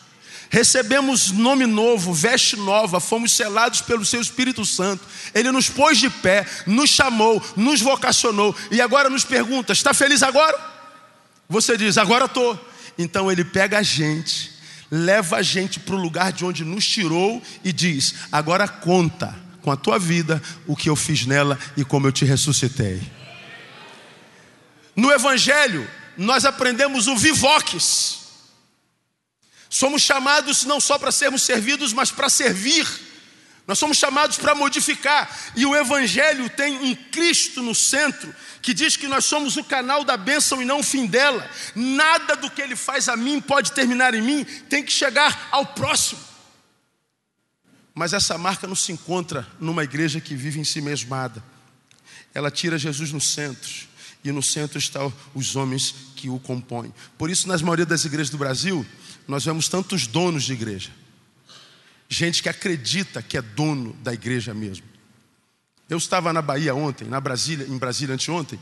recebemos nome novo, veste nova, fomos selados pelo seu Espírito Santo. Ele nos pôs de pé, nos chamou, nos vocacionou e agora nos pergunta: está feliz agora? Você diz: agora estou. Então ele pega a gente, leva a gente para o lugar de onde nos tirou e diz: agora conta com a tua vida o que eu fiz nela e como eu te ressuscitei. No Evangelho, nós aprendemos o vivoques. Somos chamados não só para sermos servidos, mas para servir. Nós somos chamados para modificar. E o Evangelho tem um Cristo no centro, que diz que nós somos o canal da bênção e não o fim dela. Nada do que Ele faz a mim pode terminar em mim, tem que chegar ao próximo. Mas essa marca não se encontra numa igreja que vive em si mesmada. Ela tira Jesus no centro, e no centro estão os homens que o compõem. Por isso, nas maioria das igrejas do Brasil, nós vemos tantos donos de igreja. Gente que acredita que é dono da igreja mesmo. Eu estava na Bahia ontem, na Brasília, em Brasília anteontem,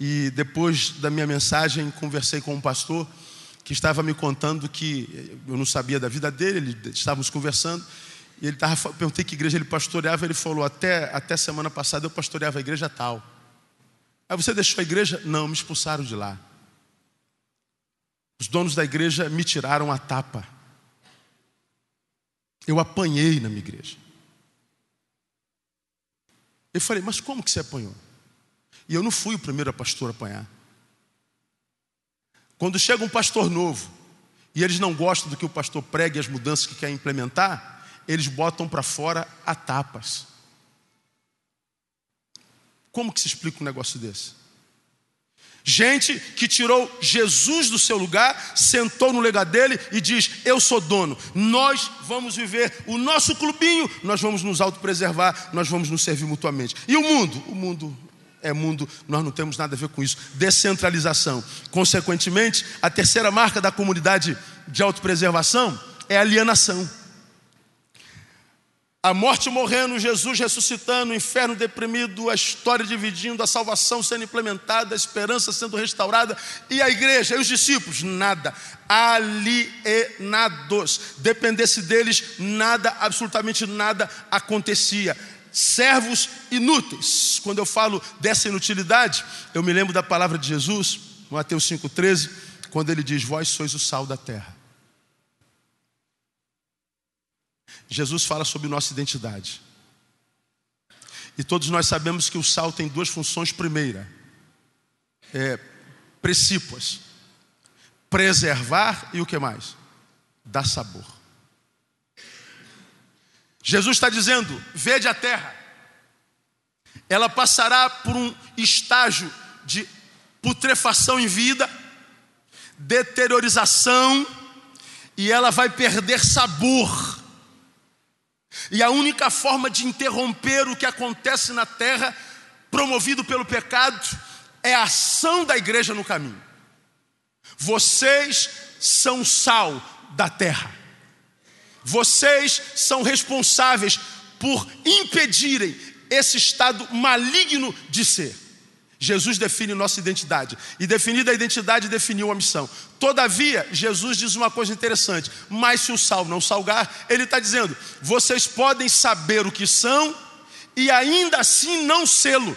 e depois da minha mensagem conversei com um pastor que estava me contando que eu não sabia da vida dele, ele, estávamos conversando, e ele estava, perguntei que igreja ele pastoreava, ele falou, até, até semana passada eu pastoreava a igreja tal. Aí você deixou a igreja? Não, me expulsaram de lá. Os donos da igreja me tiraram a tapa. Eu apanhei na minha igreja. Eu falei, mas como que você apanhou? E eu não fui o primeiro pastor a apanhar. Quando chega um pastor novo e eles não gostam do que o pastor prega e as mudanças que quer implementar, eles botam para fora a tapas. Como que se explica um negócio desse? Gente que tirou Jesus do seu lugar, sentou no lugar dele e diz: Eu sou dono, nós vamos viver o nosso clubinho, nós vamos nos autopreservar, nós vamos nos servir mutuamente. E o mundo? O mundo é mundo, nós não temos nada a ver com isso. Descentralização. Consequentemente, a terceira marca da comunidade de autopreservação é alienação. A morte morrendo, Jesus ressuscitando, o inferno deprimido, a história dividindo, a salvação sendo implementada, a esperança sendo restaurada, e a igreja e os discípulos, nada, alienados. Dependesse deles, nada, absolutamente nada acontecia. Servos inúteis. Quando eu falo dessa inutilidade, eu me lembro da palavra de Jesus, Mateus 5,13, quando ele diz: Vós sois o sal da terra. Jesus fala sobre nossa identidade. E todos nós sabemos que o sal tem duas funções. Primeira, é, precípuas: preservar e o que mais? Dar sabor. Jesus está dizendo: vede a terra, ela passará por um estágio de putrefação em vida, deteriorização, e ela vai perder sabor. E a única forma de interromper o que acontece na terra promovido pelo pecado, é a ação da igreja no caminho. Vocês são sal da terra. Vocês são responsáveis por impedirem esse estado maligno de ser. Jesus define nossa identidade. E definida a identidade, definiu a missão. Todavia, Jesus diz uma coisa interessante: mas se o sal não salgar, ele está dizendo, vocês podem saber o que são e ainda assim não sê-lo.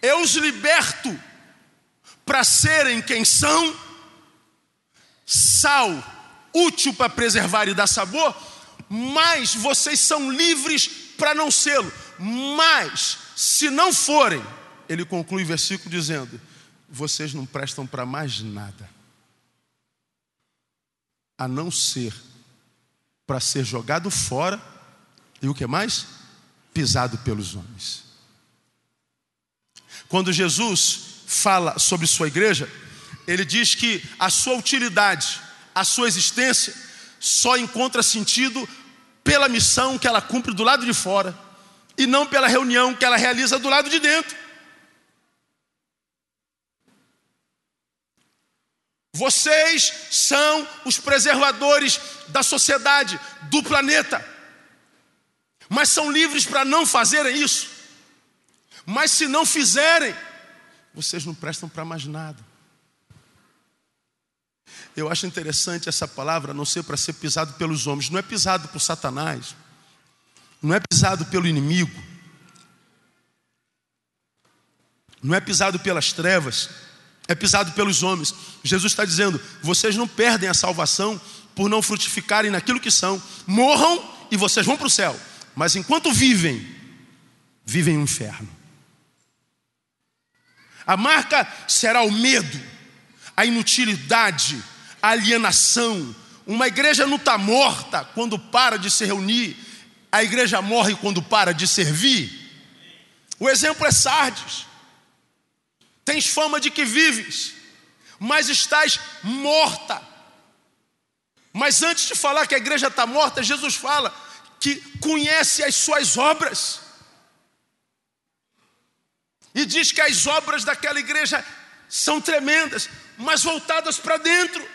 Eu os liberto para serem quem são, sal útil para preservar e dar sabor, mas vocês são livres para não sê-lo. Mas, se não forem, ele conclui o versículo dizendo: vocês não prestam para mais nada, a não ser para ser jogado fora e o que mais? Pisado pelos homens. Quando Jesus fala sobre sua igreja, ele diz que a sua utilidade, a sua existência, só encontra sentido pela missão que ela cumpre do lado de fora e não pela reunião que ela realiza do lado de dentro. Vocês são os preservadores da sociedade, do planeta, mas são livres para não fazerem isso. Mas se não fizerem, vocês não prestam para mais nada. Eu acho interessante essa palavra não ser para ser pisado pelos homens, não é pisado por Satanás, não é pisado pelo inimigo, não é pisado pelas trevas, é pisado pelos homens. Jesus está dizendo: vocês não perdem a salvação por não frutificarem naquilo que são, morram e vocês vão para o céu, mas enquanto vivem, vivem um inferno. A marca será o medo, a inutilidade, a alienação. Uma igreja não está morta quando para de se reunir, a igreja morre quando para de servir. O exemplo é Sardes. Tens fama de que vives, mas estás morta. Mas antes de falar que a igreja está morta, Jesus fala que conhece as suas obras. E diz que as obras daquela igreja são tremendas, mas voltadas para dentro.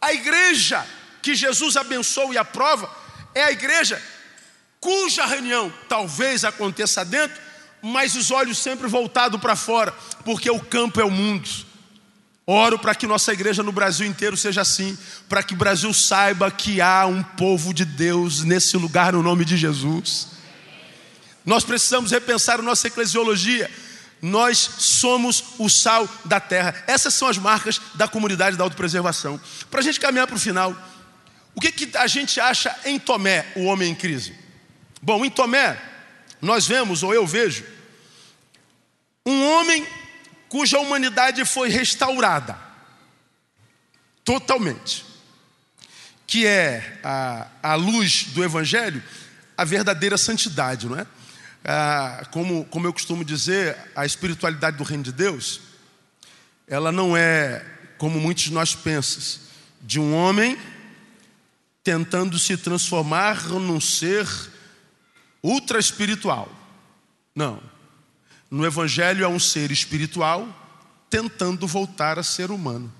A igreja que Jesus abençoa e aprova é a igreja cuja reunião talvez aconteça dentro, mas os olhos sempre voltados para fora, porque o campo é o mundo. Oro para que nossa igreja no Brasil inteiro seja assim, para que o Brasil saiba que há um povo de Deus nesse lugar no nome de Jesus. Nós precisamos repensar a nossa eclesiologia. Nós somos o sal da terra. Essas são as marcas da comunidade da autopreservação. Para a gente caminhar para o final, o que, que a gente acha em Tomé, o homem em crise? Bom, em Tomé, nós vemos, ou eu vejo, um homem cuja humanidade foi restaurada totalmente, que é a, a luz do Evangelho, a verdadeira santidade, não é? Ah, como, como eu costumo dizer, a espiritualidade do reino de Deus, ela não é, como muitos de nós pensam, de um homem tentando se transformar num ser ultra espiritual. Não. No Evangelho é um ser espiritual tentando voltar a ser humano.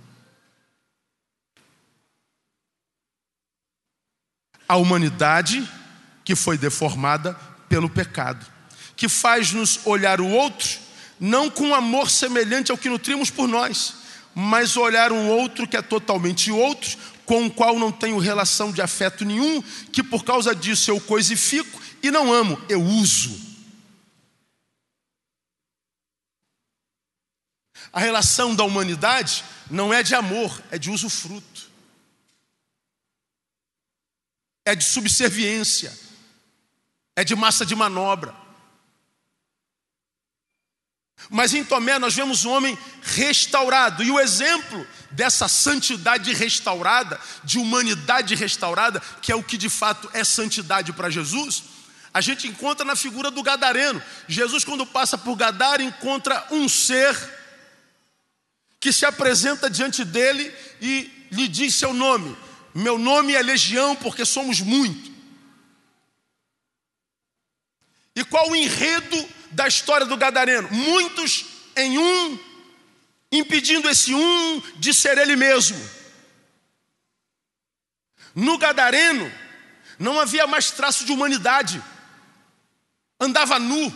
A humanidade que foi deformada pelo pecado, que faz-nos olhar o outro não com amor semelhante ao que nutrimos por nós, mas olhar um outro que é totalmente outro, com o qual não tenho relação de afeto nenhum, que por causa disso eu coisifico e não amo, eu uso. A relação da humanidade não é de amor, é de usufruto, é de subserviência é de massa de manobra. Mas em Tomé nós vemos um homem restaurado, e o exemplo dessa santidade restaurada, de humanidade restaurada, que é o que de fato é santidade para Jesus, a gente encontra na figura do gadareno. Jesus, quando passa por Gadara, encontra um ser que se apresenta diante dele e lhe diz seu nome: Meu nome é Legião porque somos muito. E qual o enredo da história do Gadareno? Muitos em um, impedindo esse um de ser ele mesmo. No Gadareno, não havia mais traço de humanidade, andava nu,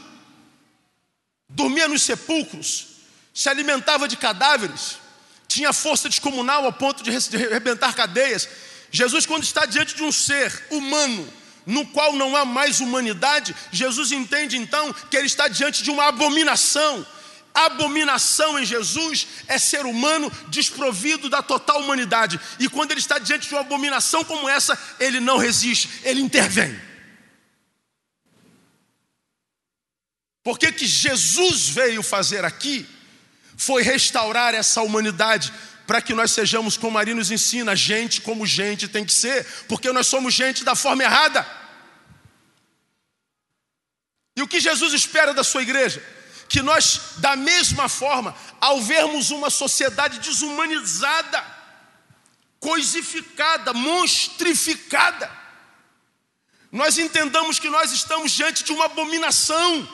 dormia nos sepulcros, se alimentava de cadáveres, tinha força descomunal ao ponto de arrebentar cadeias. Jesus, quando está diante de um ser humano, no qual não há mais humanidade, Jesus entende então que ele está diante de uma abominação. Abominação em Jesus é ser humano desprovido da total humanidade. E quando ele está diante de uma abominação como essa, ele não resiste, ele intervém. Porque que Jesus veio fazer aqui foi restaurar essa humanidade para que nós sejamos como Maria nos ensina, gente como gente tem que ser, porque nós somos gente da forma errada. E o que Jesus espera da sua igreja? Que nós, da mesma forma, ao vermos uma sociedade desumanizada, coisificada, monstrificada, nós entendamos que nós estamos diante de uma abominação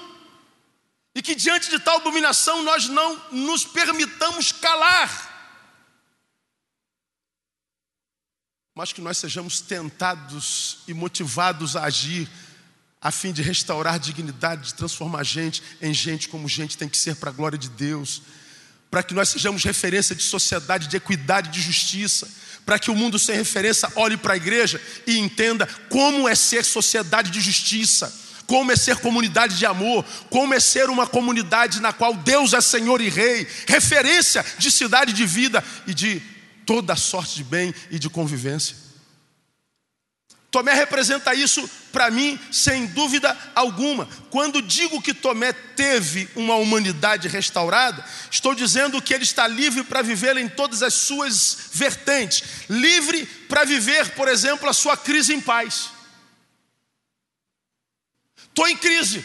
e que diante de tal abominação nós não nos permitamos calar. Mas que nós sejamos tentados e motivados a agir a fim de restaurar dignidade, de transformar a gente em gente como gente tem que ser para a glória de Deus, para que nós sejamos referência de sociedade, de equidade, de justiça, para que o mundo sem referência olhe para a igreja e entenda como é ser sociedade de justiça como é ser comunidade de amor, como é ser uma comunidade na qual Deus é Senhor e Rei, referência de cidade de vida e de toda sorte de bem e de convivência. Tomé representa isso para mim, sem dúvida alguma. Quando digo que Tomé teve uma humanidade restaurada, estou dizendo que ele está livre para viver em todas as suas vertentes, livre para viver, por exemplo, a sua crise em paz. Estou em crise.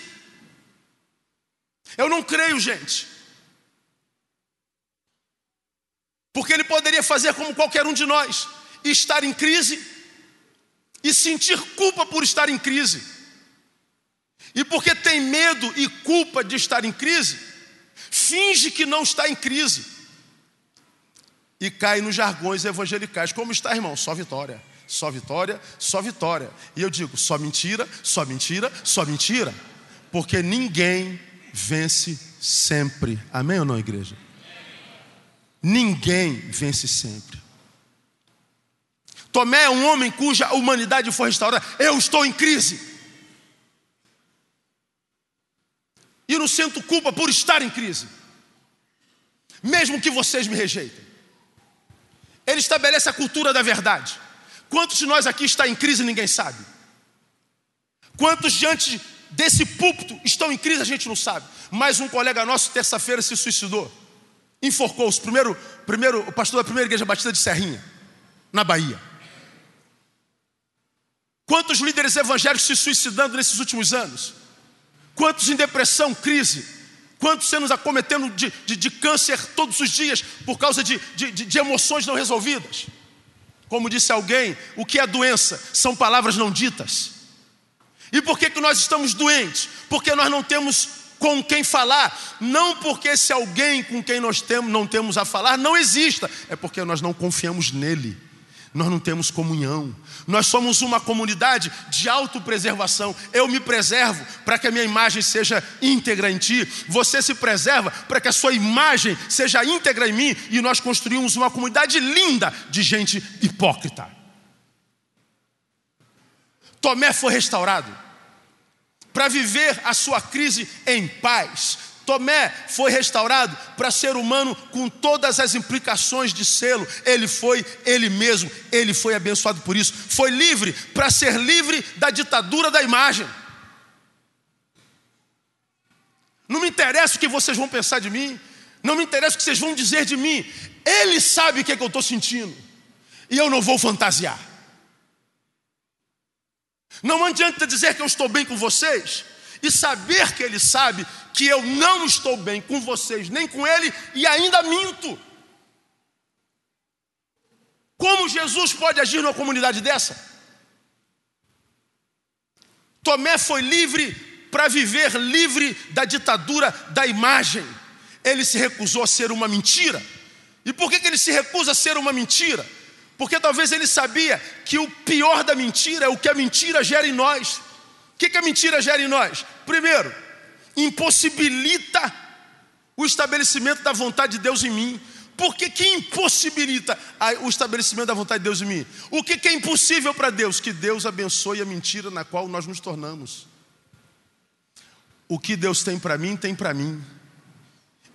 Eu não creio, gente. Porque ele poderia fazer como qualquer um de nós, estar em crise e sentir culpa por estar em crise. E porque tem medo e culpa de estar em crise, finge que não está em crise. E cai nos jargões evangelicais. Como está, irmão? Só vitória. Só vitória, só vitória. E eu digo, só mentira, só mentira, só mentira. Porque ninguém vence sempre. Amém ou não, igreja? Ninguém vence sempre. Tomé é um homem cuja humanidade foi restaurada. Eu estou em crise. E não sinto culpa por estar em crise. Mesmo que vocês me rejeitem. Ele estabelece a cultura da verdade. Quantos de nós aqui está em crise ninguém sabe? Quantos diante desse púlpito estão em crise a gente não sabe? Mais um colega nosso terça-feira se suicidou, enforcou-se. Primeiro, primeiro, o pastor da primeira igreja batida de Serrinha, na Bahia. Quantos líderes evangélicos se suicidando nesses últimos anos? Quantos em depressão, crise? Quantos sendo acometendo de, de, de, câncer todos os dias por causa de, de, de emoções não resolvidas? Como disse alguém, o que é doença? São palavras não ditas. E por que, que nós estamos doentes? Porque nós não temos com quem falar. Não porque esse alguém com quem nós temos, não temos a falar não exista. É porque nós não confiamos nele nós não temos comunhão. Nós somos uma comunidade de autopreservação. Eu me preservo para que a minha imagem seja íntegra em ti. Você se preserva para que a sua imagem seja íntegra em mim. E nós construímos uma comunidade linda de gente hipócrita. Tomé foi restaurado para viver a sua crise em paz, Tomé foi restaurado para ser humano com todas as implicações de selo. Ele foi ele mesmo, ele foi abençoado por isso. Foi livre para ser livre da ditadura da imagem. Não me interessa o que vocês vão pensar de mim, não me interessa o que vocês vão dizer de mim. Ele sabe o que, é que eu estou sentindo, e eu não vou fantasiar. Não adianta dizer que eu estou bem com vocês e saber que Ele sabe que eu não estou bem com vocês, nem com Ele, e ainda minto. Como Jesus pode agir numa comunidade dessa? Tomé foi livre para viver livre da ditadura da imagem. Ele se recusou a ser uma mentira. E por que, que ele se recusa a ser uma mentira? Porque talvez ele sabia que o pior da mentira é o que a mentira gera em nós. O que, que a mentira gera em nós? Primeiro, impossibilita o estabelecimento da vontade de Deus em mim. Por que, que impossibilita o estabelecimento da vontade de Deus em mim? O que, que é impossível para Deus? Que Deus abençoe a mentira na qual nós nos tornamos. O que Deus tem para mim, tem para mim,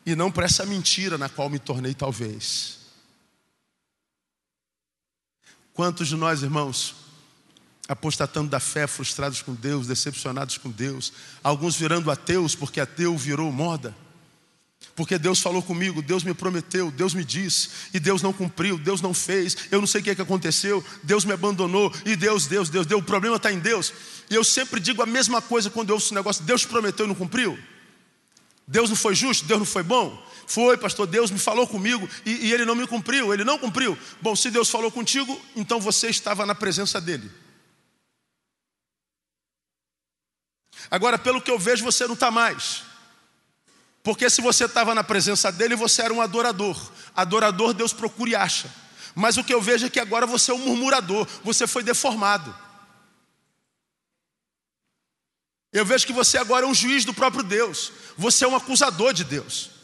e não para essa mentira na qual me tornei, talvez. Quantos de nós, irmãos, apostatando da fé, frustrados com Deus, decepcionados com Deus, alguns virando ateus porque ateu virou moda? Porque Deus falou comigo, Deus me prometeu, Deus me disse, e Deus não cumpriu, Deus não fez, eu não sei o que, é que aconteceu, Deus me abandonou, e Deus, Deus, Deus, Deus, o problema está em Deus. E eu sempre digo a mesma coisa quando eu ouço esse negócio: Deus prometeu e não cumpriu? Deus não foi justo? Deus não foi bom? Foi, pastor, Deus me falou comigo e, e ele não me cumpriu, ele não cumpriu. Bom, se Deus falou contigo, então você estava na presença dele. Agora, pelo que eu vejo, você não está mais. Porque se você estava na presença dele, você era um adorador. Adorador, Deus procura e acha. Mas o que eu vejo é que agora você é um murmurador, você foi deformado. Eu vejo que você agora é um juiz do próprio Deus, você é um acusador de Deus.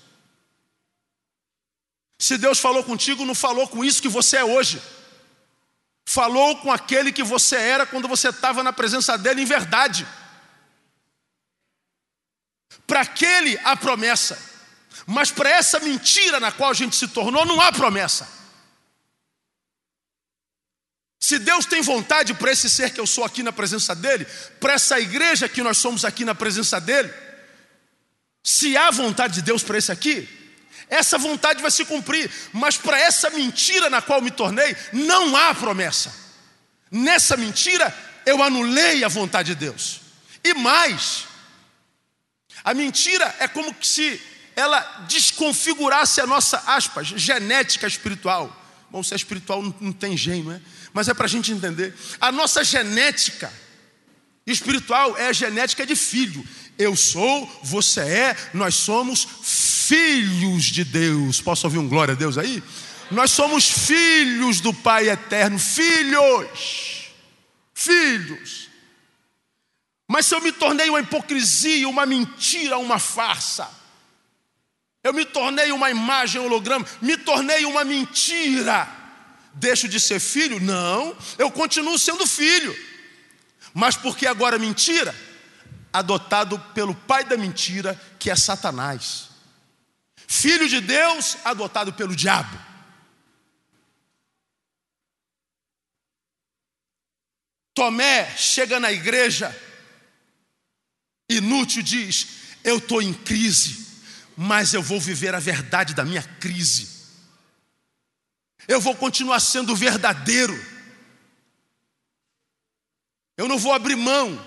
Se Deus falou contigo, não falou com isso que você é hoje. Falou com aquele que você era quando você estava na presença dele em verdade. Para aquele há promessa, mas para essa mentira na qual a gente se tornou, não há promessa. Se Deus tem vontade para esse ser que eu sou aqui na presença dEle, para essa igreja que nós somos aqui na presença dEle, se há vontade de Deus para esse aqui, essa vontade vai se cumprir, mas para essa mentira na qual me tornei, não há promessa. Nessa mentira, eu anulei a vontade de Deus. E mais, a mentira é como se ela desconfigurasse a nossa, aspas, genética espiritual. Bom, se é espiritual não, tem jeito, não é? Mas é para a gente entender. A nossa genética espiritual é a genética de filho. Eu sou, você é, nós somos filhos de Deus. Posso ouvir um glória a Deus aí? Nós somos filhos do Pai eterno, filhos. Filhos. Mas se eu me tornei uma hipocrisia, uma mentira, uma farsa, eu me tornei uma imagem holograma, me tornei uma mentira, deixo de ser filho? Não, eu continuo sendo filho, mas porque agora mentira? Adotado pelo pai da mentira, que é Satanás, filho de Deus, adotado pelo diabo. Tomé chega na igreja, Inútil diz: Eu estou em crise, mas eu vou viver a verdade da minha crise. Eu vou continuar sendo verdadeiro. Eu não vou abrir mão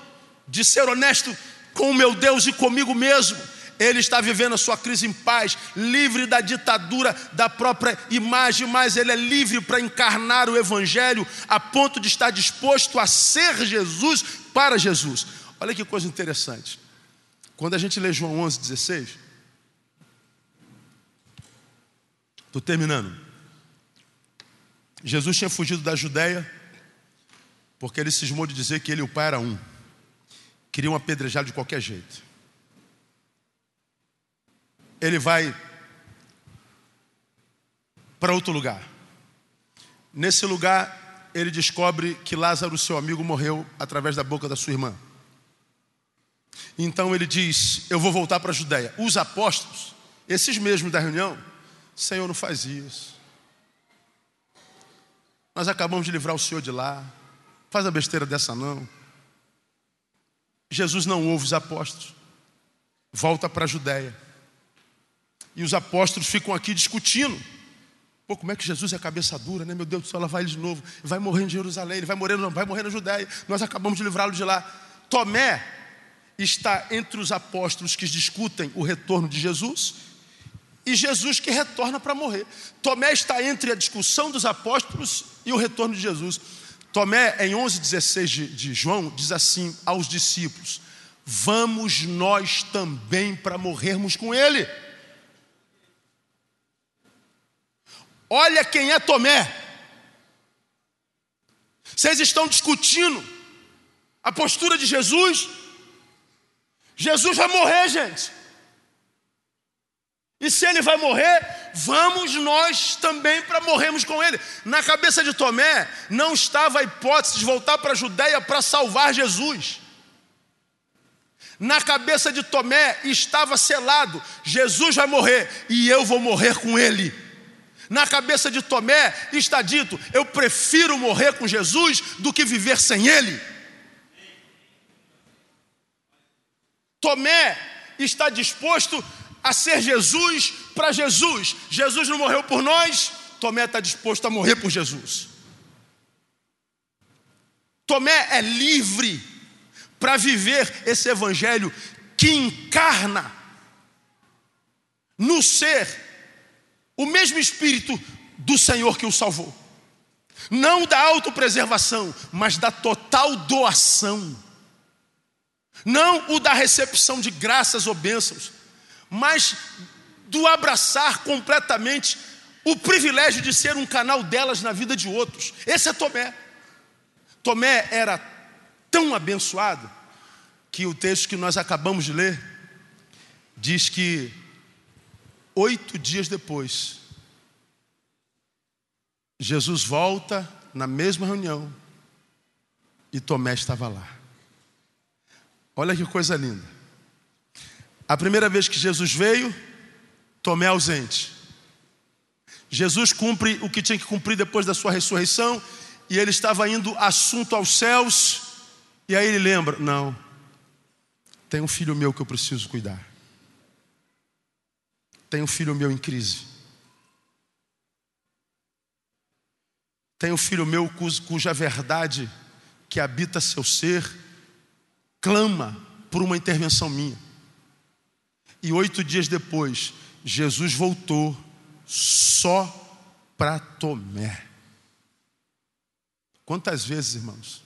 de ser honesto com o meu Deus e comigo mesmo. Ele está vivendo a sua crise em paz, livre da ditadura da própria imagem, mas ele é livre para encarnar o Evangelho a ponto de estar disposto a ser Jesus para Jesus. Olha que coisa interessante. Quando a gente lê João 11, 16, estou terminando. Jesus tinha fugido da Judéia porque ele cismou de dizer que ele e o pai eram um. Queriam apedrejar de qualquer jeito. Ele vai para outro lugar. Nesse lugar, ele descobre que Lázaro, seu amigo, morreu através da boca da sua irmã. Então ele diz: Eu vou voltar para a Judéia. Os apóstolos, esses mesmos da reunião, Senhor, não faz isso. Nós acabamos de livrar o Senhor de lá. Faz a besteira dessa não. Jesus não ouve os apóstolos. Volta para a Judéia. E os apóstolos ficam aqui discutindo. Pô, como é que Jesus é cabeça dura, né? Meu Deus do céu, ela vai de novo. Vai morrer em Jerusalém, ele vai morrer, vai morrer na Judéia. Nós acabamos de livrá-lo de lá. Tomé está entre os apóstolos que discutem o retorno de Jesus e Jesus que retorna para morrer. Tomé está entre a discussão dos apóstolos e o retorno de Jesus. Tomé, em 11,16 de, de João, diz assim aos discípulos: Vamos nós também para morrermos com ele. Olha quem é Tomé. Vocês estão discutindo a postura de Jesus. Jesus vai morrer, gente. E se ele vai morrer, vamos nós também para morrermos com ele. Na cabeça de Tomé não estava a hipótese de voltar para a Judéia para salvar Jesus. Na cabeça de Tomé estava selado: Jesus vai morrer e eu vou morrer com ele. Na cabeça de Tomé está dito: eu prefiro morrer com Jesus do que viver sem ele. Tomé está disposto a ser Jesus para Jesus. Jesus não morreu por nós, Tomé está disposto a morrer por Jesus. Tomé é livre para viver esse evangelho que encarna no ser o mesmo espírito do Senhor que o salvou. Não da autopreservação, mas da total doação. Não o da recepção de graças ou bênçãos, mas do abraçar completamente o privilégio de ser um canal delas na vida de outros. Esse é Tomé. Tomé era tão abençoado que o texto que nós acabamos de ler diz que oito dias depois, Jesus volta na mesma reunião e Tomé estava lá. Olha que coisa linda. A primeira vez que Jesus veio, Tomé ausente. Jesus cumpre o que tinha que cumprir depois da sua ressurreição, e ele estava indo assunto aos céus, e aí ele lembra: não, tem um filho meu que eu preciso cuidar. Tem um filho meu em crise. Tem um filho meu cuja verdade que habita seu ser clama por uma intervenção minha. E oito dias depois, Jesus voltou só para Tomé. Quantas vezes, irmãos,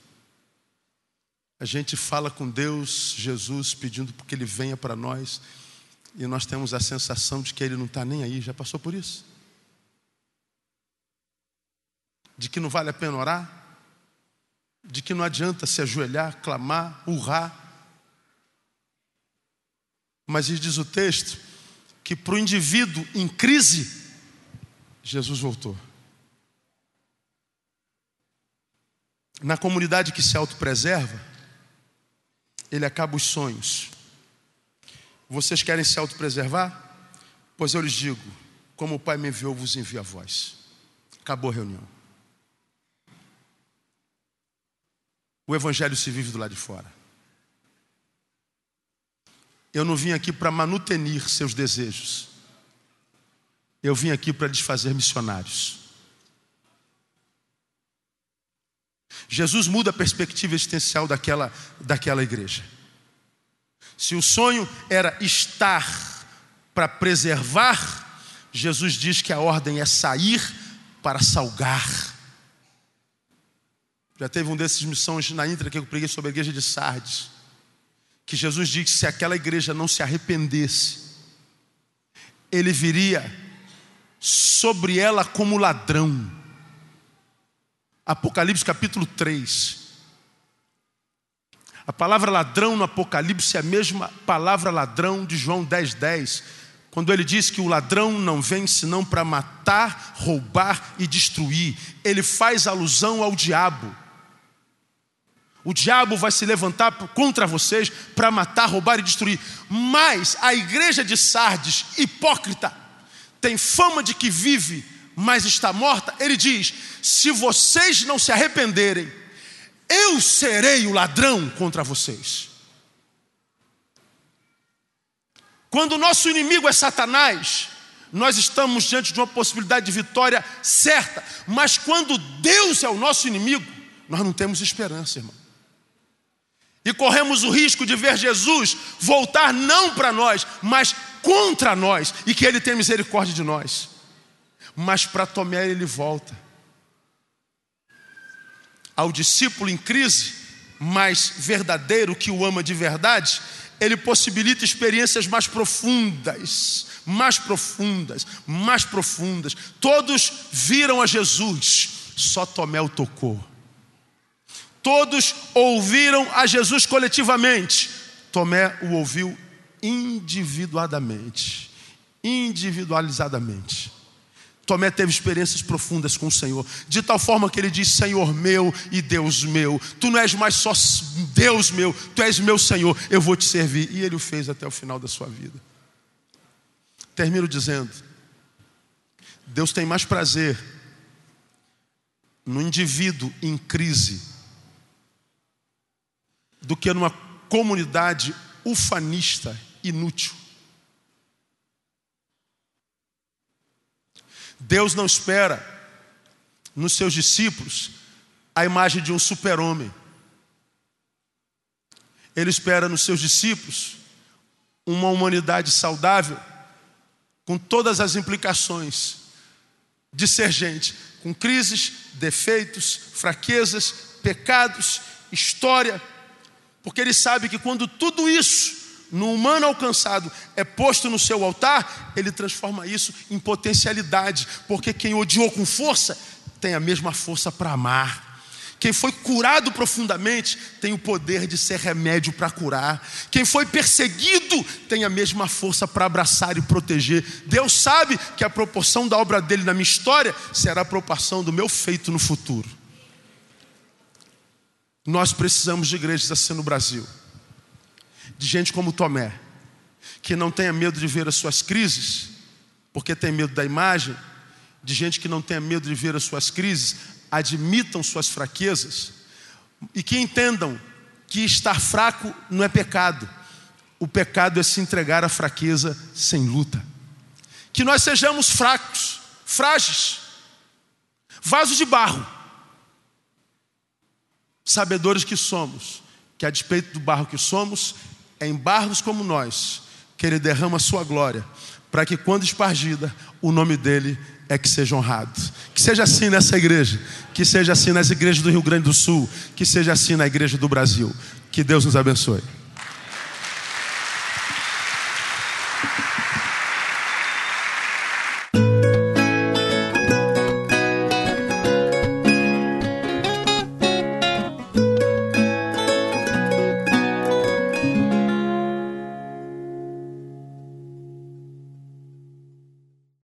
a gente fala com Deus, Jesus, pedindo que Ele venha para nós, e nós temos a sensação de que Ele não está nem aí, já passou por isso? De que não vale a pena orar? De que não adianta se ajoelhar, clamar, urrar? Mas diz o texto que para o indivíduo em crise, Jesus voltou. Na comunidade que se autopreserva, ele acaba os sonhos. Vocês querem se autopreservar? Pois eu lhes digo: como o Pai me enviou, vos envio a vós. Acabou a reunião. O Evangelho se vive do lado de fora. Eu não vim aqui para manutenir seus desejos. Eu vim aqui para lhes fazer missionários. Jesus muda a perspectiva existencial daquela, daquela igreja. Se o sonho era estar para preservar, Jesus diz que a ordem é sair para salgar. Já teve um desses missões na Intra que eu preguei sobre a igreja de Sardes que Jesus disse que se aquela igreja não se arrependesse, ele viria sobre ela como ladrão. Apocalipse capítulo 3. A palavra ladrão no Apocalipse é a mesma palavra ladrão de João 10, 10. Quando ele diz que o ladrão não vem senão para matar, roubar e destruir, ele faz alusão ao diabo. O diabo vai se levantar contra vocês para matar, roubar e destruir. Mas a igreja de Sardes, hipócrita, tem fama de que vive, mas está morta. Ele diz: se vocês não se arrependerem, eu serei o ladrão contra vocês. Quando o nosso inimigo é Satanás, nós estamos diante de uma possibilidade de vitória certa. Mas quando Deus é o nosso inimigo, nós não temos esperança, irmão. E corremos o risco de ver Jesus voltar não para nós, mas contra nós, e que Ele tem misericórdia de nós. Mas para Tomé ele volta. Ao discípulo em crise, mas verdadeiro, que o ama de verdade, ele possibilita experiências mais profundas, mais profundas, mais profundas. Todos viram a Jesus, só Tomé o tocou. Todos ouviram a Jesus coletivamente, Tomé o ouviu individuadamente, individualizadamente. Tomé teve experiências profundas com o Senhor, de tal forma que ele diz: Senhor meu e Deus meu, tu não és mais só Deus meu, tu és meu Senhor, eu vou te servir. E ele o fez até o final da sua vida. Termino dizendo: Deus tem mais prazer no indivíduo em crise do que numa comunidade ufanista inútil. Deus não espera nos seus discípulos a imagem de um super-homem. Ele espera nos seus discípulos uma humanidade saudável, com todas as implicações de ser gente, com crises, defeitos, fraquezas, pecados, história, porque ele sabe que quando tudo isso no humano alcançado é posto no seu altar, ele transforma isso em potencialidade, porque quem odiou com força tem a mesma força para amar. Quem foi curado profundamente tem o poder de ser remédio para curar. Quem foi perseguido tem a mesma força para abraçar e proteger. Deus sabe que a proporção da obra dele na minha história será a proporção do meu feito no futuro. Nós precisamos de igrejas assim no Brasil de gente como Tomé, que não tenha medo de ver as suas crises, porque tem medo da imagem, de gente que não tenha medo de ver as suas crises, admitam suas fraquezas e que entendam que estar fraco não é pecado. O pecado é se entregar à fraqueza sem luta. Que nós sejamos fracos, frágeis, vasos de barro, sabedores que somos, que a despeito do barro que somos, é em barros como nós que Ele derrama a sua glória, para que quando espargida, o nome dele é que seja honrado. Que seja assim nessa igreja, que seja assim nas igrejas do Rio Grande do Sul, que seja assim na igreja do Brasil. Que Deus nos abençoe.